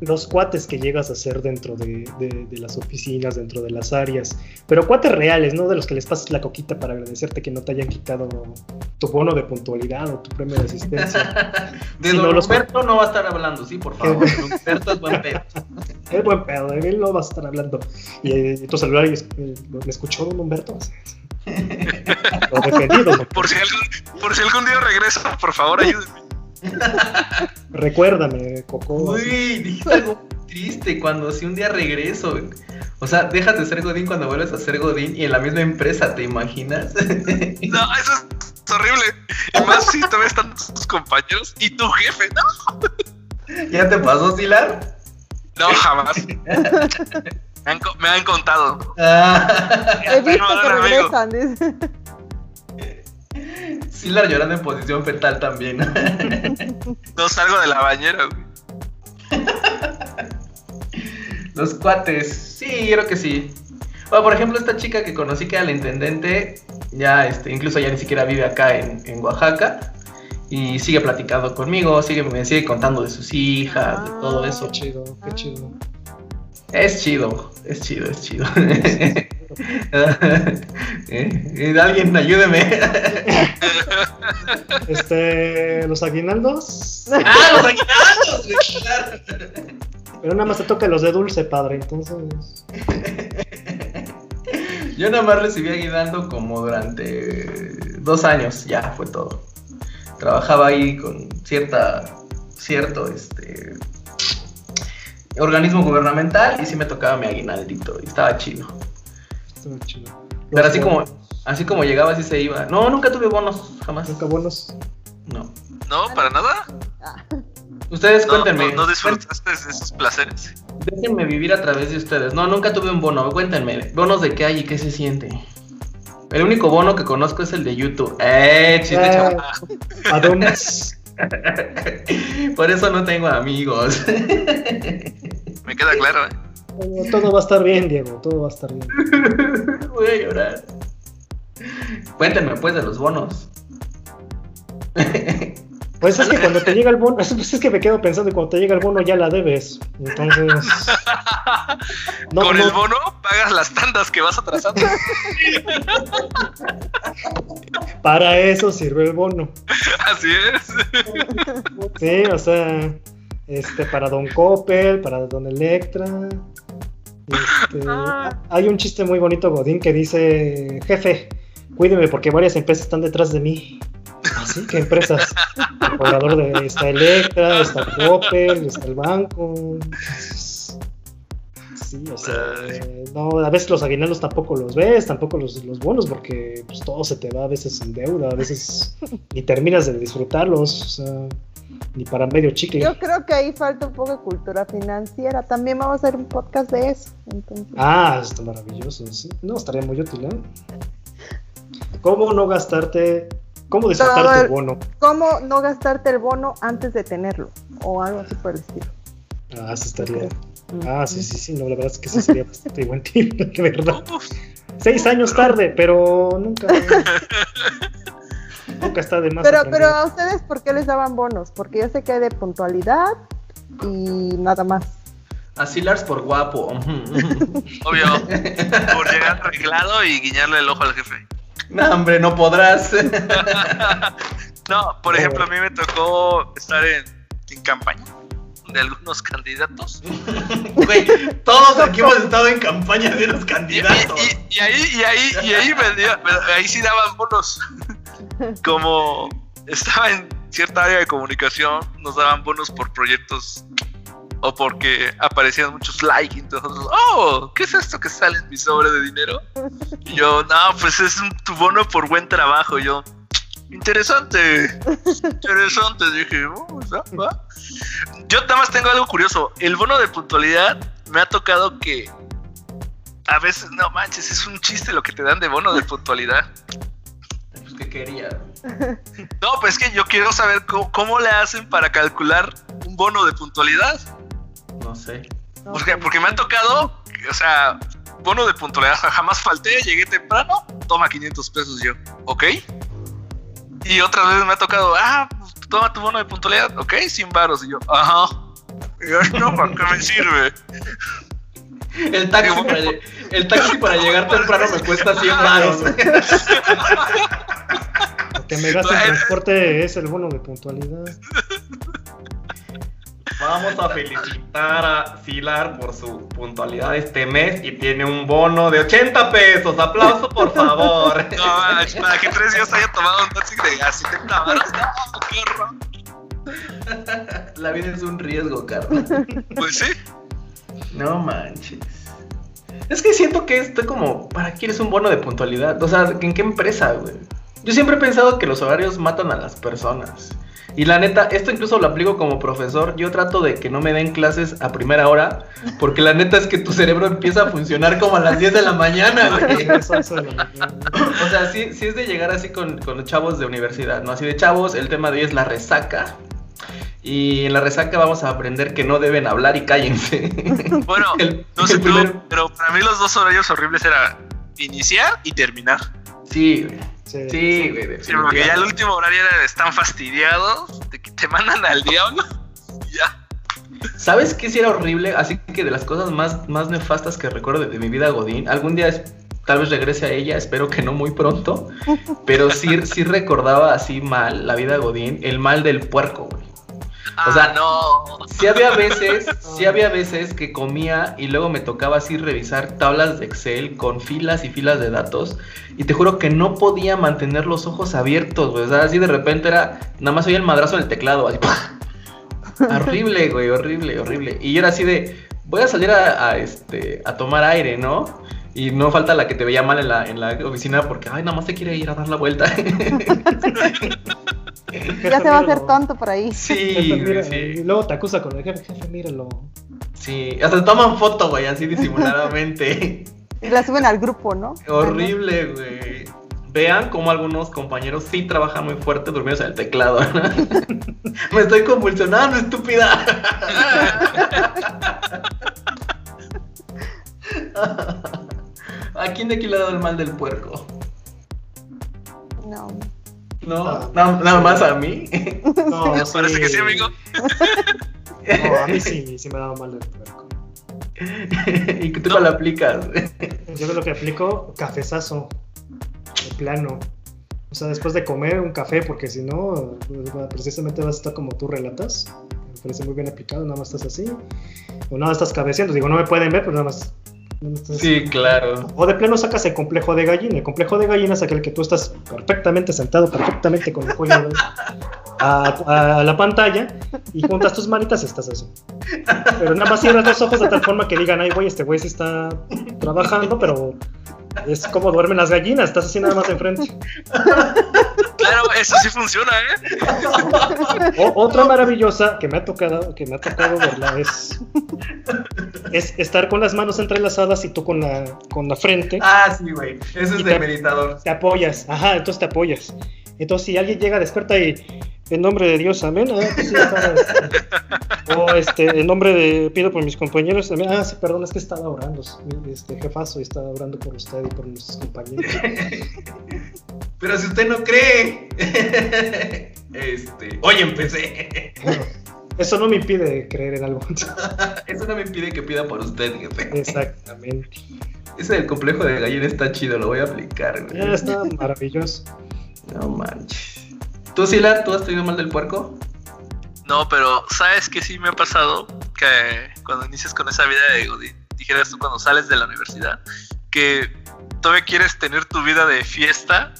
los cuates que llegas a hacer dentro de, de- de las oficinas, dentro de las áreas, pero cuates reales, no de los que les pases la coquita para agradecerte que no te hayan quitado tu bono de puntualidad o tu premio de asistencia. De Si Don no los- Humberto no va a estar hablando, sí, por favor. Don Humberto es buen pedo. Es buen pedo, de él no vas a estar hablando. Y eh, tu celular, y eh, ¿me escuchó don Humberto? Por si algún, por si algún día regresa, por favor, ayúdenme. Recuérdame, Coco. Uy, dijiste algo triste cuando si un día regreso. O sea, dejas de ser Godín cuando vuelves a ser Godín y en la misma empresa, ¿te imaginas? No, eso es horrible. Y más si todavía están tus compañeros y tu jefe. No, ¿Ya te pasó, Silar? no jamás. Me han, co- me han contado. Ah, he visto que regresan. dice. Silar llorando en posición fetal también. No salgo de la bañera, güey. Los cuates, sí, yo creo que sí. Bueno, por ejemplo, esta chica que conocí que era la intendente, ya, este, incluso ya ni siquiera vive acá en, en Oaxaca. Y sigue platicando conmigo, sigue, me sigue contando de sus hijas, de todo eso. Qué chido, qué chido. Es chido, es chido, es chido. Eh, Alguien ayúdeme. Este, los aguinaldos. ¡Ah, los aguinaldos! Pero nada más te toca los de dulce, padre. Entonces, Yo nada más recibí aguinaldo como durante dos años, ya fue todo. Trabajaba ahí con cierta, cierto, este, organismo gubernamental y sí me tocaba mi aguinaldito y estaba chido. Estuvo chido. Pero así como, bonos. así como llegaba, así se iba. No, nunca tuve bonos, jamás. Nunca buenos. No. No, para nada. Ah, Ustedes No, cuéntenme. no, no disfrutaste de esos placeres. Déjenme vivir a través de ustedes. No, nunca tuve un bono. Cuéntenme. ¿Bonos de qué hay y qué se siente? El único bono que conozco es el de YouTube. ¡Eh, chiste, Eh, chaval! Adonis. Por eso no tengo amigos. Me queda claro, ¿eh? Todo va a estar bien, Diego. Todo va a estar bien. Voy a llorar. Cuéntenme, pues, de los bonos. Pues es que cuando te llega el bono, es, es que me quedo pensando que cuando te llega el bono ya la debes. Entonces, no, Con no, el bono pagas las tandas que vas atrasando. para eso sirve el bono. Así es. Sí, o sea, este, para Don Coppel, para Don Electra. Este, hay un chiste muy bonito, Godín, que dice, jefe, cuídeme porque varias empresas están detrás de mí. Así que empresas. El cobrador de está Electra, está Coppel, está el banco. Sí, o sea, no, a veces los aguinaldos tampoco los ves, tampoco los, los bonos, porque pues, todo se te va a veces en deuda, a veces ni terminas de disfrutarlos. O sea, ni para medio chicle. Yo creo que ahí falta un poco de cultura financiera. También vamos a hacer un podcast de eso. Entonces. Ah, está maravilloso. Sí. No, estaría muy útil, ¿eh? ¿Cómo no gastarte? ¿Cómo disfrutar el- tu bono? ¿Cómo no gastarte el bono antes de tenerlo? O algo así por el estilo. Ah, sí estaría. Ah, sí, sí, sí. No, la verdad es que sí sería bastante buen tip, de verdad. Seis años tarde, pero nunca. nunca está de más. Pero, aprender. pero a ustedes, ¿por qué les daban bonos? Porque yo sé que hay de puntualidad y nada más. Así Lars por guapo. obvio. Por llegar arreglado y guiñarle el ojo al jefe. No, hombre, no podrás. No, por ejemplo, a mí me tocó estar en, en campaña de algunos candidatos. Güey, todos aquí hemos estado en campaña de los Y, candidatos. y- y ahí, y ahí, y ahí, me dio- me- ahí sí daban bonos. Como estaba en cierta área de comunicación, nos daban bonos por proyectos o porque aparecían muchos likes. Entonces, oh, ¿qué es esto que sale en mi sobre de dinero? Y yo, no, pues es un, tu bono por buen trabajo. Y yo, interesante, interesante. Dije, oh, va. Yo nada más tengo algo curioso. El bono de puntualidad me ha tocado que a veces, no manches, es un chiste lo que te dan de bono de puntualidad. Que quería. No, pues es que yo quiero saber cómo, cómo le hacen para calcular un bono de puntualidad. No sé. Porque, porque me ha tocado, o sea, bono de puntualidad, jamás falté, llegué temprano, toma 500 pesos yo, ¿ok? Y otras veces me ha tocado, ah, toma tu bono de puntualidad, ¿ok? Sin varos, y yo, ajá. Y yo, no, ¿para qué me sirve? El taxi, para, el taxi para llegar temprano me cuesta 100 baros. Lo que me gasta en transporte es el bono de puntualidad. Vamos a felicitar a Silar por su puntualidad este mes y tiene un bono de 80 pesos. Aplauso, por favor. No, manches, para que tres días haya tomado un taxi de así de varos, no, qué horror. La vida es un riesgo, Carlos. Pues sí. No manches. Es que siento que esto como, ¿para qué quieres un bono de puntualidad? O sea, ¿en qué empresa, güey? Yo siempre he pensado que los horarios matan a las personas. Y la neta, esto incluso lo aplico como profesor. Yo trato de que no me den clases a primera hora, porque la neta es que tu cerebro empieza a funcionar como a las 10 de la mañana, güey. O sea, sí, sí es de llegar así con, con los chavos de universidad, ¿no? Así de chavos, el tema de hoy es la resaca. Y en la resaca vamos a aprender que no deben hablar y cállense. Bueno, El- no sé tú, pero para mí los dos horarios horribles era iniciar y terminar. Sí, güey. Sí. Sí, güey. Sí, porque ya el último horario era de están fastidiados, de que te mandan al diablo. y ya. ¿Sabes qué sí era horrible? Así que de las cosas más, más nefastas que recuerdo de, de mi vida Godín, algún día es- tal vez regrese a ella, espero que no muy pronto, pero sí, sí recordaba así mal la vida Godín, el mal del puerco, güey. Ah, sea, no. Sí había veces, sí había veces que comía y luego me tocaba así revisar tablas de Excel con filas y filas de datos y te juro que no podía mantener los ojos abiertos, güey. O sea, así de repente era, nada más oía el madrazo en el teclado, así, ¡pah! Horrible, güey, horrible, horrible. Y yo era así de, voy a salir a, a, este, a tomar aire, ¿no? Y no falta la que te veía mal en la, en la oficina porque, ay, nada más te quiere ir a dar la vuelta. Ya se va a hacer tonto por ahí. sí, mira, sí. Y luego te acusa con el jefe, jefe, míralo. Sí, hasta toman foto, güey, así disimuladamente. Y la suben al grupo, ¿no? Horrible, güey. Vean cómo algunos compañeros sí trabajan muy fuerte durmiendo en el teclado. Me estoy convulsionando, estúpida. ¿A quién de aquí le ha dado el mal del puerco? No. No, Ah. na- nada más a mí. No, Parece que sí, amigo. No, a mí sí, sí me daba mal el puerco. y que tú no. lo aplicas. Yo lo que aplico, cafezazo. De plano. O sea, después de comer un café, porque si no, precisamente vas a estar como tú relatas. Me parece muy bien aplicado, nada más estás así. O nada, estás cabeceando. Digo, no me pueden ver, pero nada más. Sí, claro. O de plano sacas el complejo de gallina. El complejo de gallina es aquel que tú estás perfectamente sentado, perfectamente con el cuello a, a, la pantalla y juntas tus manitas y estás así. Pero nada más cierras los ojos de tal forma que digan, ay, güey, este güey sí está trabajando, pero es como duermen las gallinas, estás así nada más enfrente. claro, eso sí funciona, ¿eh? O- otra maravillosa que me ha tocado, que me ha tocado verla es, es estar con las manos entrelazadas y tú con la, con la frente. Ah, sí, güey. Eso es de te- meditador. te apoyas, ajá, entonces te apoyas. Entonces, si alguien llega, despierta y en nombre de Dios, amén. Ah, pues sí, estaba, o este, en nombre de, pido por mis compañeros, amén. Ah, sí, perdón, es que estaba orando, este jefazo, estaba orando por usted y por nuestros compañeros. Pero si usted no cree. Este. Hoy empecé. Bueno, eso no me impide creer en algo. Eso no me impide que pida por usted, jefe. Exactamente. Ese del complejo de gallina está chido, lo voy a aplicar, güey. Ya está maravilloso. No manches. ¿Tú, Sila, tú has tenido mal del puerco? No, pero ¿sabes qué sí me ha pasado? Que cuando inicias con esa vida de Godín, dijeras tú cuando sales de la universidad, que todavía quieres tener tu vida de fiesta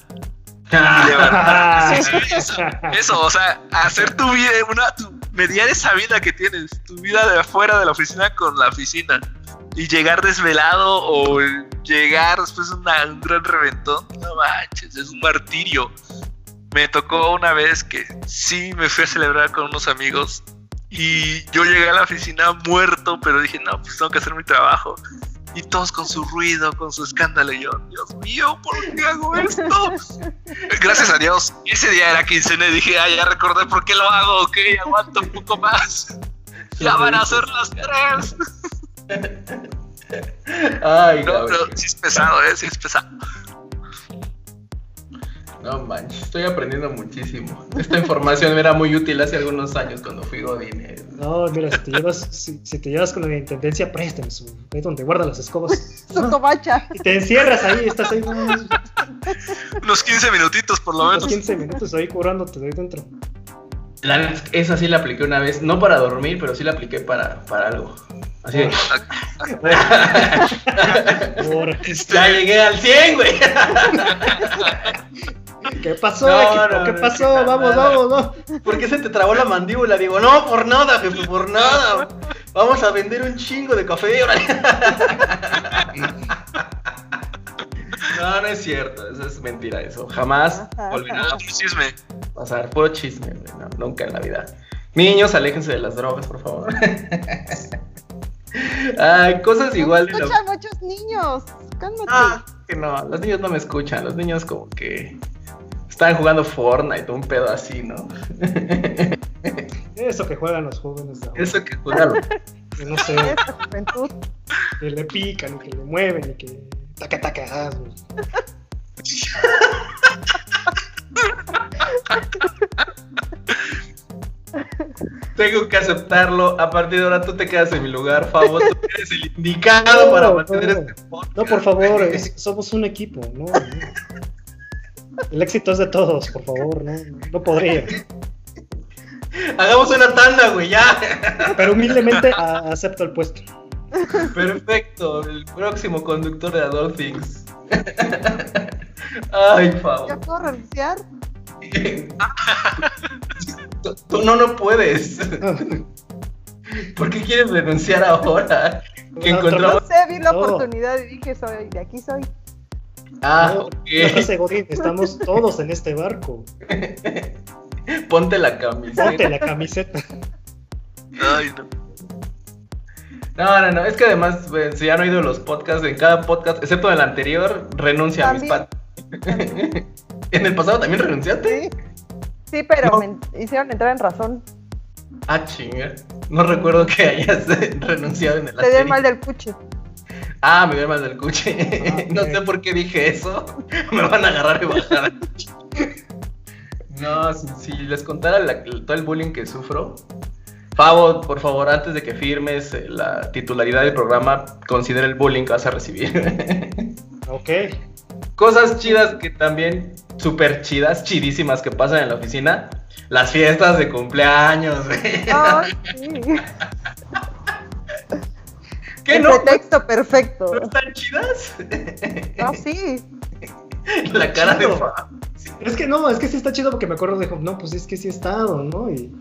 y levantar. Sí, eso, eso, o sea, hacer tu vida, una, tu- mediar esa vida que tienes, tu vida de afuera de la oficina con la oficina. Y llegar desvelado o llegar después de un gran reventón, no manches, es un martirio. Me tocó una vez que sí me fui a celebrar con unos amigos y yo llegué a la oficina muerto, pero dije, no, pues tengo que hacer mi trabajo. Y todos con su ruido, con su escándalo. Y yo, Dios mío, ¿por qué hago esto? Gracias a Dios, ese día era quincena y dije, ah, ya recordé por qué lo hago, ok, aguanto un poco más. Ya van a ser las tres. Ay, No, pero sí es pesado, ¿eh? Sí es pesado. No manches, estoy aprendiendo muchísimo. Esta información era muy útil hace algunos años cuando fui Godín. eh. No, mira, si te llevas, si, si te llevas con la intendencia, préstame su, ahí donde guarda las escobas. Su covacha. Y te encierras ahí, estás ahí no, unos Unos 15 minutitos por lo menos. 15 minutos ahí curándote de ahí dentro. La esa sí la apliqué una vez, no para dormir, pero sí la apliqué para, para algo. Así de, ya llegué al 100, güey. ¿Qué pasó, No, equipo? no, ¿Qué no, pasó? no, vamos, nada. vamos, vamos. ¿Por qué se te trabó la mandíbula? Digo, no, por nada, jefe, por nada. Vamos a vender un chingo de café. No, no es cierto, eso es mentira, eso. Jamás volverá otro chisme. a pasar. Puro chisme, no, nunca en la vida. Niños, aléjense de las drogas, por favor. Ay, cosas igual de lo- Escucha a muchos niños. Cálmate. Ah, que no, los niños no me escuchan, los niños como que están jugando Fortnite o un pedo así, ¿no? Eso que juegan los jóvenes ahora, Eso que juegan. que no sé, que le pican, que le mueven, y que taca, taca, ah. Tengo que aceptarlo. A partir de ahora tú te quedas en mi lugar, Fabo. Tú eres el indicado para No, mantener no. este podcast. No, por favor, es- somos un equipo, ¿no? El éxito es de todos, por favor, no, no podría. Hagamos una tanda, güey, ya. Pero humildemente a- acepto el puesto. Perfecto, el próximo conductor de Adult Things. Ay, ¿Ya Fabo. puedo renunciar? Tú, tú no, no puedes. ¿Por qué quieres renunciar ahora? Que No, No encontramos. sé, vi la oportunidad y dije, soy, de aquí soy. Ah, No, ok. la frase Godín, estamos todos en este barco. Ponte la camiseta. Ponte la camiseta. Ay, no. No, no, no, es que además, güey, si han oído los podcasts, en cada podcast, excepto en el anterior, renuncia a mis También. pat. ¿En el pasado también renunciaste? Sí, sí pero No. me hicieron entrar en razón. Ah, chinga. No recuerdo que hayas renunciado en el Te dio el anterior. mal del cuche. Ah, me dio el mal del cuche. Ah, no sé por qué dije eso. me van a agarrar y bajar. no, si, si les contara la- todo el bullying que sufro. Favo, por favor, antes de que firmes eh, la titularidad del programa, considera el bullying que vas a recibir. Ok. Cosas chidas que también, súper chidas, chidísimas que pasan en la oficina. Las fiestas de cumpleaños. Ay, sí. ¿Qué el no? pretexto perfecto. ¿No están chidas? No, sí. La cara de. Favo. Es que no, es que sí está chido porque me acuerdo de, no, pues es que sí he estado, ¿no? Y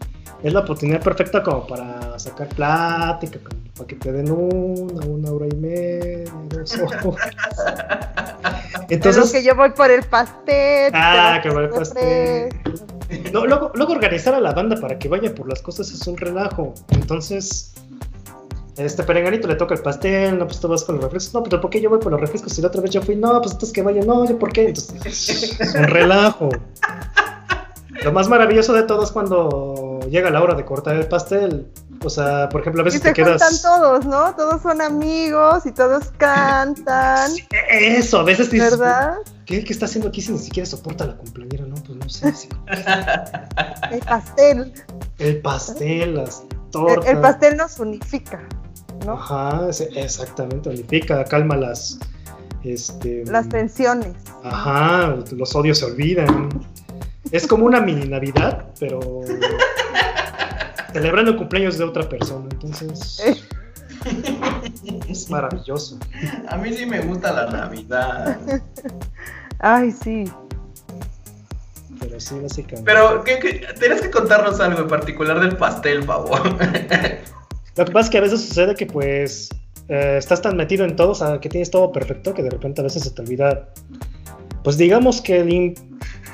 es la oportunidad perfecta como para sacar plática, como para que te den una, una hora y media, dos horas. Entonces, que yo voy por el pastel. Ah, que voy por el pastel. No, luego, luego organizar a la banda para que vaya por las cosas es un relajo. Entonces, este perenganito le toca el pastel, no, pues tú vas con los refrescos. No, pero ¿por qué yo voy por los refrescos? Si la otra vez yo fui, no, pues entonces que vaya, no, yo por qué. Entonces, es un relajo. Lo más maravilloso de todo es cuando llega la hora de cortar el pastel. O sea, por ejemplo, a veces y te quedas. todos, ¿no? Todos son amigos y todos cantan. Eso, a veces dices. ¿Verdad? ¿Qué, ¿Qué, está haciendo aquí si ni siquiera soporta la cumpleañera? No, pues no sé. el pastel. El pastel, las tortas. El, pastel nos unifica, ¿no? Ajá, exactamente, unifica, calma las. Este, las tensiones. Ajá, los odios se olvidan. Es como una mini Navidad, pero celebrando el cumpleaños de otra persona. Entonces, es maravilloso. A mí sí me gusta la Navidad. Ay, sí. Pero sí, básicamente. Pero ¿qué, que contarnos algo en particular del pastel, favor. Lo que pasa es que a veces sucede que, pues, eh, estás tan metido en todo, o sea, que tienes todo perfecto, que de repente a veces se te olvida. Pues digamos que el,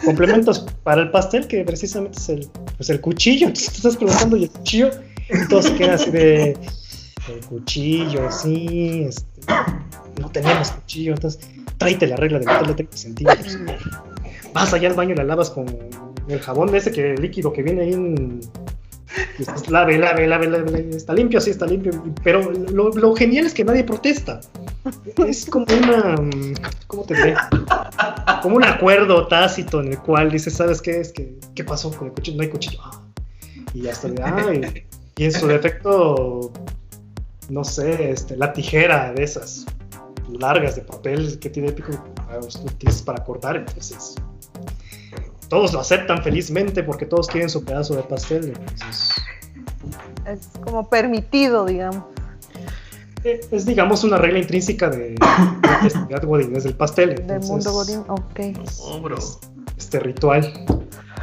complementos para el pastel, que precisamente es el, pues el cuchillo. Entonces tú estás preguntando y el cuchillo, y todo se queda así de. El cuchillo, sí, este, no tenemos cuchillo, entonces tráete la regla de meterle 30 centímetros. Vas allá al baño y la lavas con el jabón ese que líquido que viene ahí en, lave, lave, lave, lave, está limpio, sí, está limpio. Pero lo, genial es que nadie protesta. Es como una. ¿Cómo te diré? Como un acuerdo tácito en el cual dices, ¿sabes qué? Es que, ¿qué pasó con el cuchillo? No hay cuchillo. Ah. Y ya está. Ah, y, en su defecto, no sé, este, la tijera de esas largas de papel que tiene pico, utilizas para cortar, entonces todos lo aceptan felizmente porque todos quieren su pedazo de pastel. Es como permitido, digamos. Eh, es, digamos, una regla intrínseca de la festividad godínez del pastel. del mundo godín, ok. Bro. Este ritual.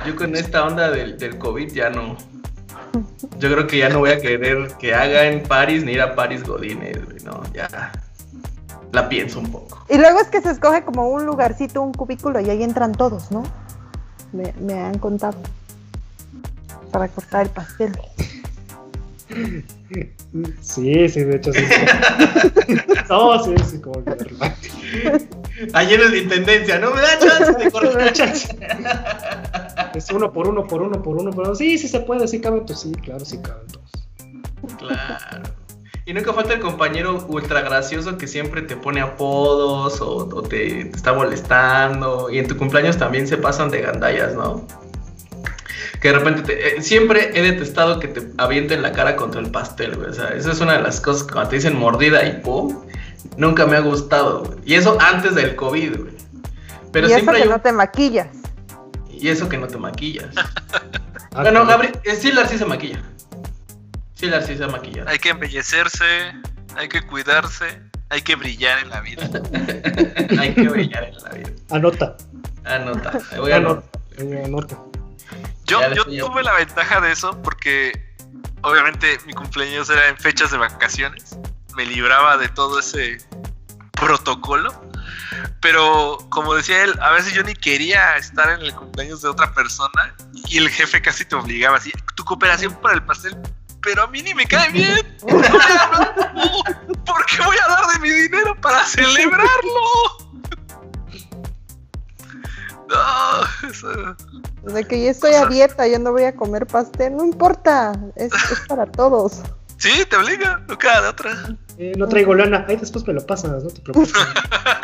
Yo con esta onda del, del COVID ya no. Yo creo que ya no voy a querer que haga en París ni ir a París Godínez, no, ya la pienso un poco. Y luego es que se escoge como un lugarcito, un cubículo y ahí entran todos, ¿no? Me, han contado para cortar el pastel. Sí, sí, de hecho sí. no, sí, sí, como que Ayer es la intendencia, no me da chance de cortar. chance. es uno por uno, por uno, por uno, por uno. Sí, sí se puede, sí caben todos. Sí, claro, sí caben todos. Claro. Y nunca falta el compañero ultra gracioso que siempre te pone apodos o, te, está molestando. Y en tu cumpleaños también se pasan de gandallas, ¿no? Que de repente te, eh, siempre he detestado que te avienten la cara contra el pastel, güey. O sea, esa es una de las cosas que cuando te dicen mordida y pum, nunca me ha gustado, güey. Y eso antes del COVID, güey. Pero y siempre eso que no te maquillas. Y eso que no te maquillas. bueno, Gabriel, eh, sí, sí se maquilla. Sí, la se maquillada. Hay que embellecerse, hay que cuidarse, hay que brillar en la vida. hay que brillar en la vida. Anota. Anota. Voy a anota. Anota. Yo, yo tuve la ventaja de eso porque obviamente mi cumpleaños era en fechas de vacaciones. Me libraba de todo ese protocolo. Pero como decía él, a veces yo ni quería estar en el cumpleaños de otra persona y el jefe casi te obligaba así, tu cooperación para el pastel pero a mí ni me cae bien. ¿Por qué voy a dar de mi dinero para celebrarlo? No, eso... De que yo estoy a dieta, yo no voy a comer pastel, no importa, es, para todos. Sí, te obliga, no queda de otra. Eh, no traigo lana, ahí después me lo pasas, no te preocupes.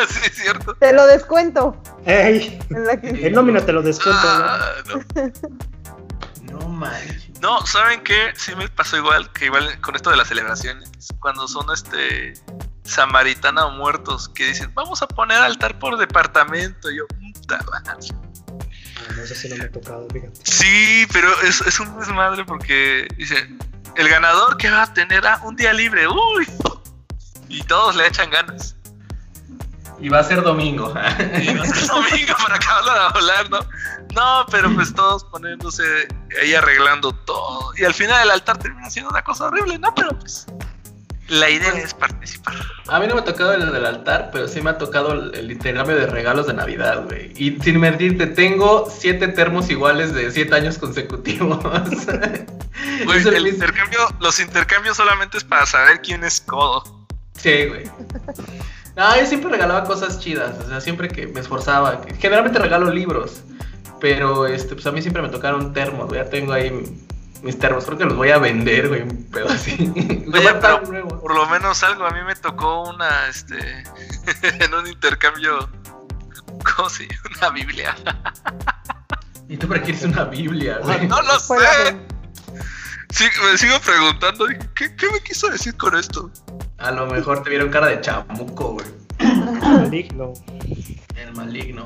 sí, es cierto. Te lo descuento. Ey, en, nómina te lo descuento. Ah, no. no manches. No, ¿saben qué? Sí me pasó igual que igual con esto de las celebraciones. Cuando son este samaritana o muertos que dicen, vamos a poner altar por departamento. yo, puta. Ah, no sé si no me tocado, fíjate. Sí, pero es, es un desmadre porque dice, el ganador que va a tener ah, un día libre, uy. Y todos le echan ganas. Y va a ser domingo. y va a ser domingo para acabarlo de volar, ¿no? No, pero pues todos poniéndose ahí arreglando todo. Y al final el altar termina siendo una cosa horrible, ¿no? Pero pues. La idea es participar. A mí no me ha tocado el del altar, pero sí me ha tocado el, el intercambio de regalos de Navidad, güey. Y sin mentirte, tengo siete termos iguales de siete años consecutivos. Güey, el intercambio, los intercambios solamente es para saber quién es codo. Sí, güey. No, yo siempre regalaba cosas chidas, o sea, siempre que me esforzaba. Generalmente regalo libros, pero este, pues a mí siempre me tocaron termos. Ya tengo ahí mis termos, creo que los voy a vender, güey, un pedo así. Oye, pero nuevos. por lo menos algo. A mí me tocó una, este, en un intercambio, ¿cómo se llama? Una Biblia. Y tú para qué quieres una Biblia, güey. No lo sé. Sí, me sigo preguntando, ¿qué, ¿qué me quiso decir con esto? A lo mejor te vieron cara de chamuco, güey. Maligno. El maligno.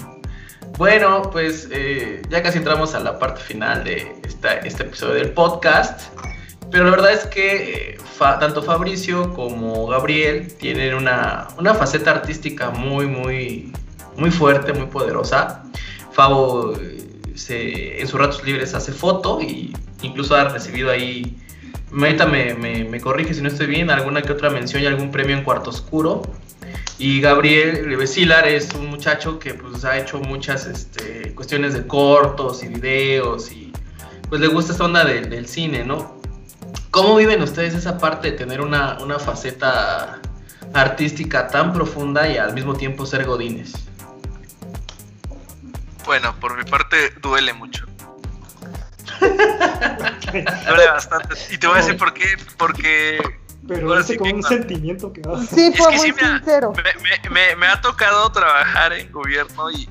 Bueno, pues eh, ya casi entramos a la parte final de esta- este episodio del podcast. Pero la verdad es que eh, Fa- tanto Fabricio como Gabriel tienen una, una faceta artística muy, muy, muy fuerte, muy poderosa. Fabo eh, se- en sus ratos libres hace foto y incluso ha recibido ahí, ahorita me, me, me corrige si no estoy bien, alguna que otra mención y algún premio en cuarto oscuro. Y Gabriel Besilar es un muchacho que pues ha hecho muchas este, cuestiones de cortos y videos y pues le gusta esta onda del cine, ¿no? ¿Cómo viven ustedes esa parte de tener una, una faceta artística tan profunda y al mismo tiempo ser godines? Bueno, por mi parte duele mucho. duele bastante. Y te voy a decir por qué. Porque Pero Ahora ese sí como que un sentimiento que da. Sí, Es fue que muy sí, sincero. me, me- me- me ha tocado trabajar en gobierno y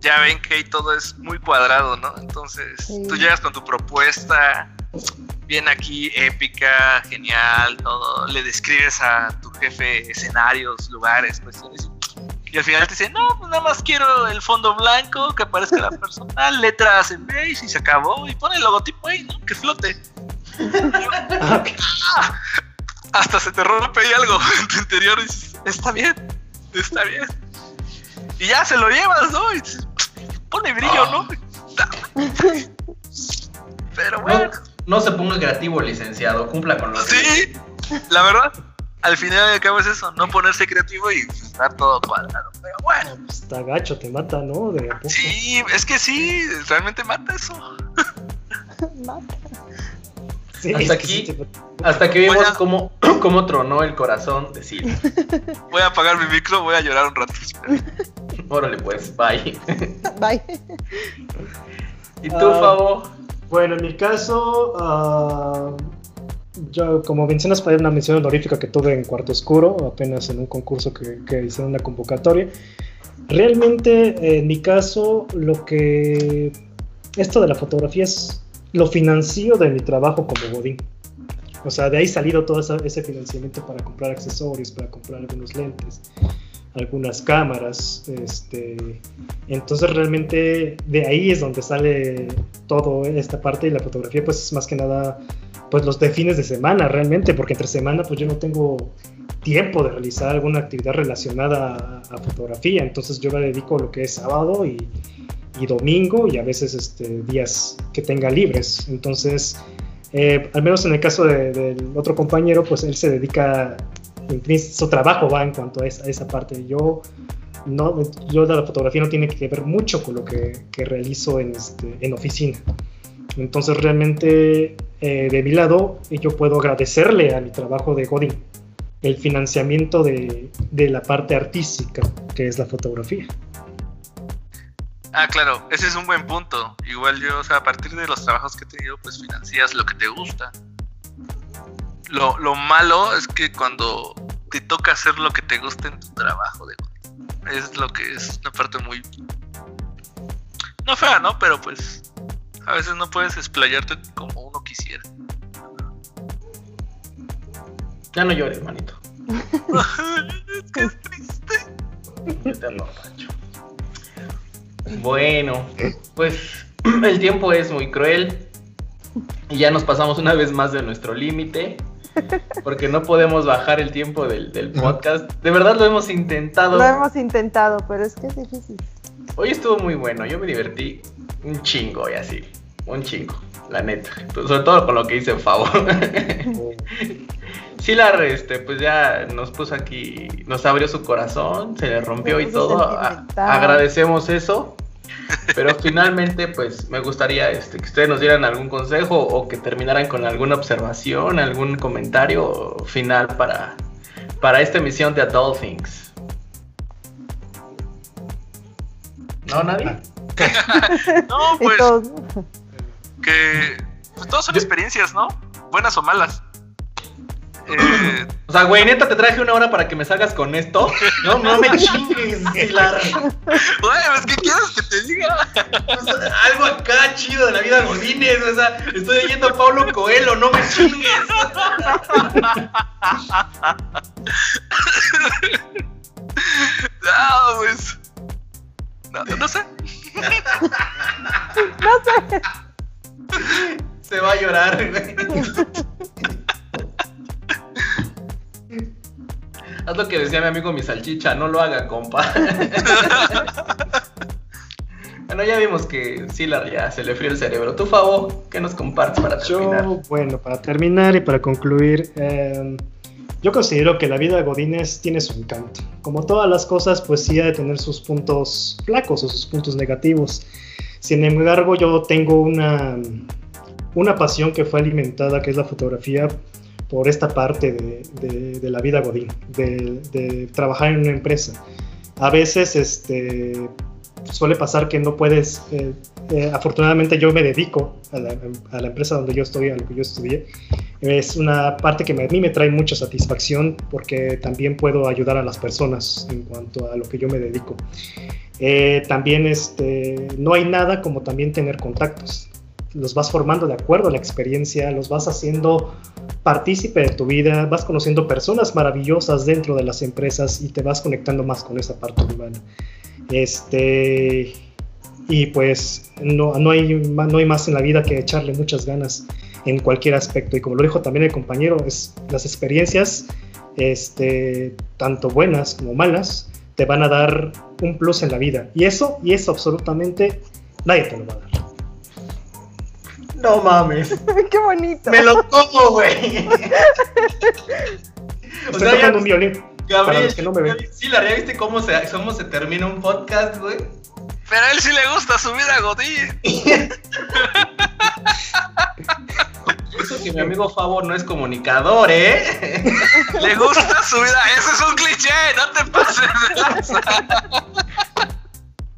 ya ven que ahí todo es muy cuadrado, ¿no? Entonces, Sí. tú llegas con tu propuesta, bien aquí, épica, genial, todo, le describes a tu jefe escenarios, lugares, cuestiones, y al final te dicen, no, pues nada más quiero el fondo blanco, que aparezca la persona, letras en beige y se acabó, y pone el logotipo ahí, ¿no? Que flote. Ah, hasta se te rompe ahí algo en tu interior y dices, está bien, está bien. Y ya se lo llevas, ¿no? Y dices, pone brillo, ¿no? Pero No, bueno, no se ponga creativo, licenciado, cumpla con lo que sí, la verdad, al final y al cabo es eso, no ponerse creativo y está todo cuadrado. Pero bueno, Está gacho, te mata, ¿no? De a poco. sí, es que sí, realmente mata eso. Mata. Sí, Hasta aquí. sí Hasta que vimos a- cómo, cómo tronó el corazón de Sil. Voy a apagar mi micro, voy a llorar un rato. Órale pues, bye. Bye. ¿Y tú, Ah. Fabo? Bueno, en mi caso, ah, yo, como mencionas, fue una mención honorífica que tuve en Cuarto Oscuro, apenas en un concurso que, que hice una convocatoria. Realmente, en mi caso, lo que. Esto de la fotografía es lo financio de mi trabajo como Godín. O sea, de ahí salido todo ese financiamiento para comprar accesorios, para comprar algunos lentes, algunas cámaras. Este, entonces realmente de ahí es donde sale todo esta parte y la fotografía pues es más que nada pues los de fines de semana realmente, porque entre semana pues yo no tengo tiempo de realizar alguna actividad relacionada a, a fotografía, entonces yo me dedico a lo que es sábado y, y domingo y a veces este, días que tenga libres, entonces eh, al menos en el caso de- del otro compañero pues él se dedica, su trabajo va en cuanto a esa, a esa parte, yo no, yo la fotografía no tiene que ver mucho con lo que, que realizo en, este, en oficina. Entonces realmente eh, de mi lado yo puedo agradecerle a mi trabajo de Godin el financiamiento de, de la parte artística que es la fotografía. Ah, claro, ese es un buen punto. Igual yo, o sea, a partir de los trabajos que he tenido, pues financias lo que te gusta. Lo, lo malo es que cuando te toca hacer lo que te gusta en tu trabajo, de es lo que es una parte muy... No fea, ¿no? Pero pues a veces no puedes explayarte como quisiera. Ya no llores, manito. es que es triste. Yo te amo, Pancho. Bueno, pues el tiempo es muy cruel. Y ya nos pasamos una vez más de nuestro límite. Porque no podemos bajar el tiempo del, del podcast. De verdad lo hemos intentado. Lo hemos intentado, pero es que es difícil. Hoy estuvo muy bueno. Yo me divertí un chingo y así. Un chingo, la neta. Sobre todo con lo que hice Favo. sí, la este, pues ya nos puso aquí, nos abrió su corazón, se le rompió y todo. agradecemos eso. Pero finalmente, pues me gustaría este, que ustedes nos dieran algún consejo o que terminaran con alguna observación, algún comentario final para, para esta emisión de Adult Things. ¿No, nadie? no, pues. Que. Pues, todas son experiencias, ¿no? Buenas o malas. Eh, o sea, güey, neta, te traje una hora para que me salgas con esto. No, no me chingues, Pilar. Güey, pues, ¿qué quieres que te diga? algo acá chido de la vida Godínez. O sea, estoy oyendo a Pablo Coelho, no me chingues. no, pues. No, no sé. no sé. Se va a llorar, güey. Haz lo que decía mi amigo mi salchicha, no lo haga, compa. bueno, ya vimos que sí, la, ya se le frío el cerebro. Tú, Fabo, ¿qué nos compartes para terminar? Yo, bueno, para terminar y para concluir, em, yo considero que la vida de Godínez tiene su encanto. Como todas las cosas, pues sí ha de tener sus puntos flacos o sus puntos negativos. Sin embargo, yo tengo una, una pasión que fue alimentada, que es la fotografía, por esta parte de, la vida Godín, de, trabajar en una empresa. A veces este, suele pasar que no puedes, eh, eh, afortunadamente yo me dedico a la, empresa donde yo estoy, a lo que yo estudié. Es una parte que a mí me trae mucha satisfacción porque también puedo ayudar a las personas en cuanto a lo que yo me dedico. Eh, también este, no hay nada como también tener contactos los vas formando de acuerdo a la experiencia, los vas haciendo partícipe de tu vida, vas conociendo personas maravillosas dentro de las empresas y te vas conectando más con esa parte humana. Este, y pues no, no, hay, no hay más en la vida que echarle muchas ganas en cualquier aspecto. Y como lo dijo también el compañero, las experiencias, este, tanto buenas como malas, te van a dar un plus en la vida. Y eso, y eso absolutamente nadie te lo va a dar. No mames. Qué bonito. Me lo como, güey. o sea, tocando un violín. Gabriel, que no me ven. sí, la realidad viste cómo se, cómo se termina un podcast, güey. Pero a él sí le gusta subir a Godín. Eso que mi amigo Favo no es comunicador, ¿eh? Le gusta subir a... Eso es un cliché, no te pases de lanza.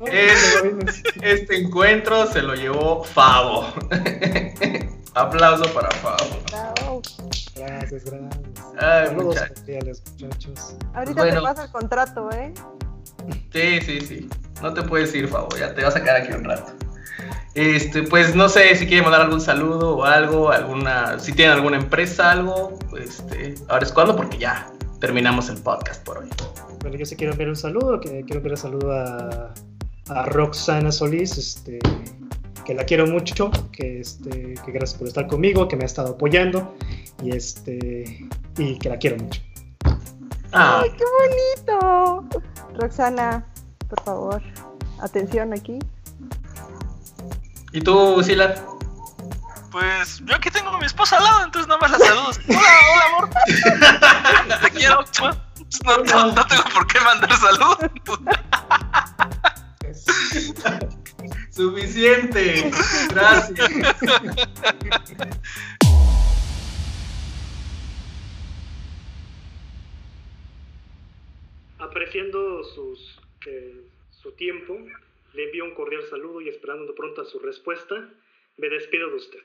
Este, encuentro se lo llevó Favo. Aplauso para Favo. Gracias, gracias. Ay, muchachos. Ahorita te pasa el contrato, ¿eh? Sí, sí, sí. No te puedes ir, Favo. Ya te vas a quedar aquí un rato. Este, pues no sé si quieren mandar algún saludo o algo, alguna, si tienen alguna empresa, algo, pues este, ahora es cuando, porque ya terminamos el podcast por hoy. Bueno, yo sí quiero enviar un saludo, que quiero enviar un saludo a a Roxana Solís, este, que la quiero mucho, que, este, que gracias por estar conmigo, que me ha estado apoyando y, este, y que la quiero mucho. ¡Ay, qué bonito! Roxana, por favor, atención aquí. ¿Y tú, Sila? Pues yo aquí tengo a mi esposa al lado, entonces nada más la saludos. Hola, hola, amor. Te quiero. No, no, no tengo por qué mandar saludos. Suficiente. Gracias. Apreciando sus, eh, su tiempo, le envío un cordial saludo y esperando pronto su respuesta, me despido de usted.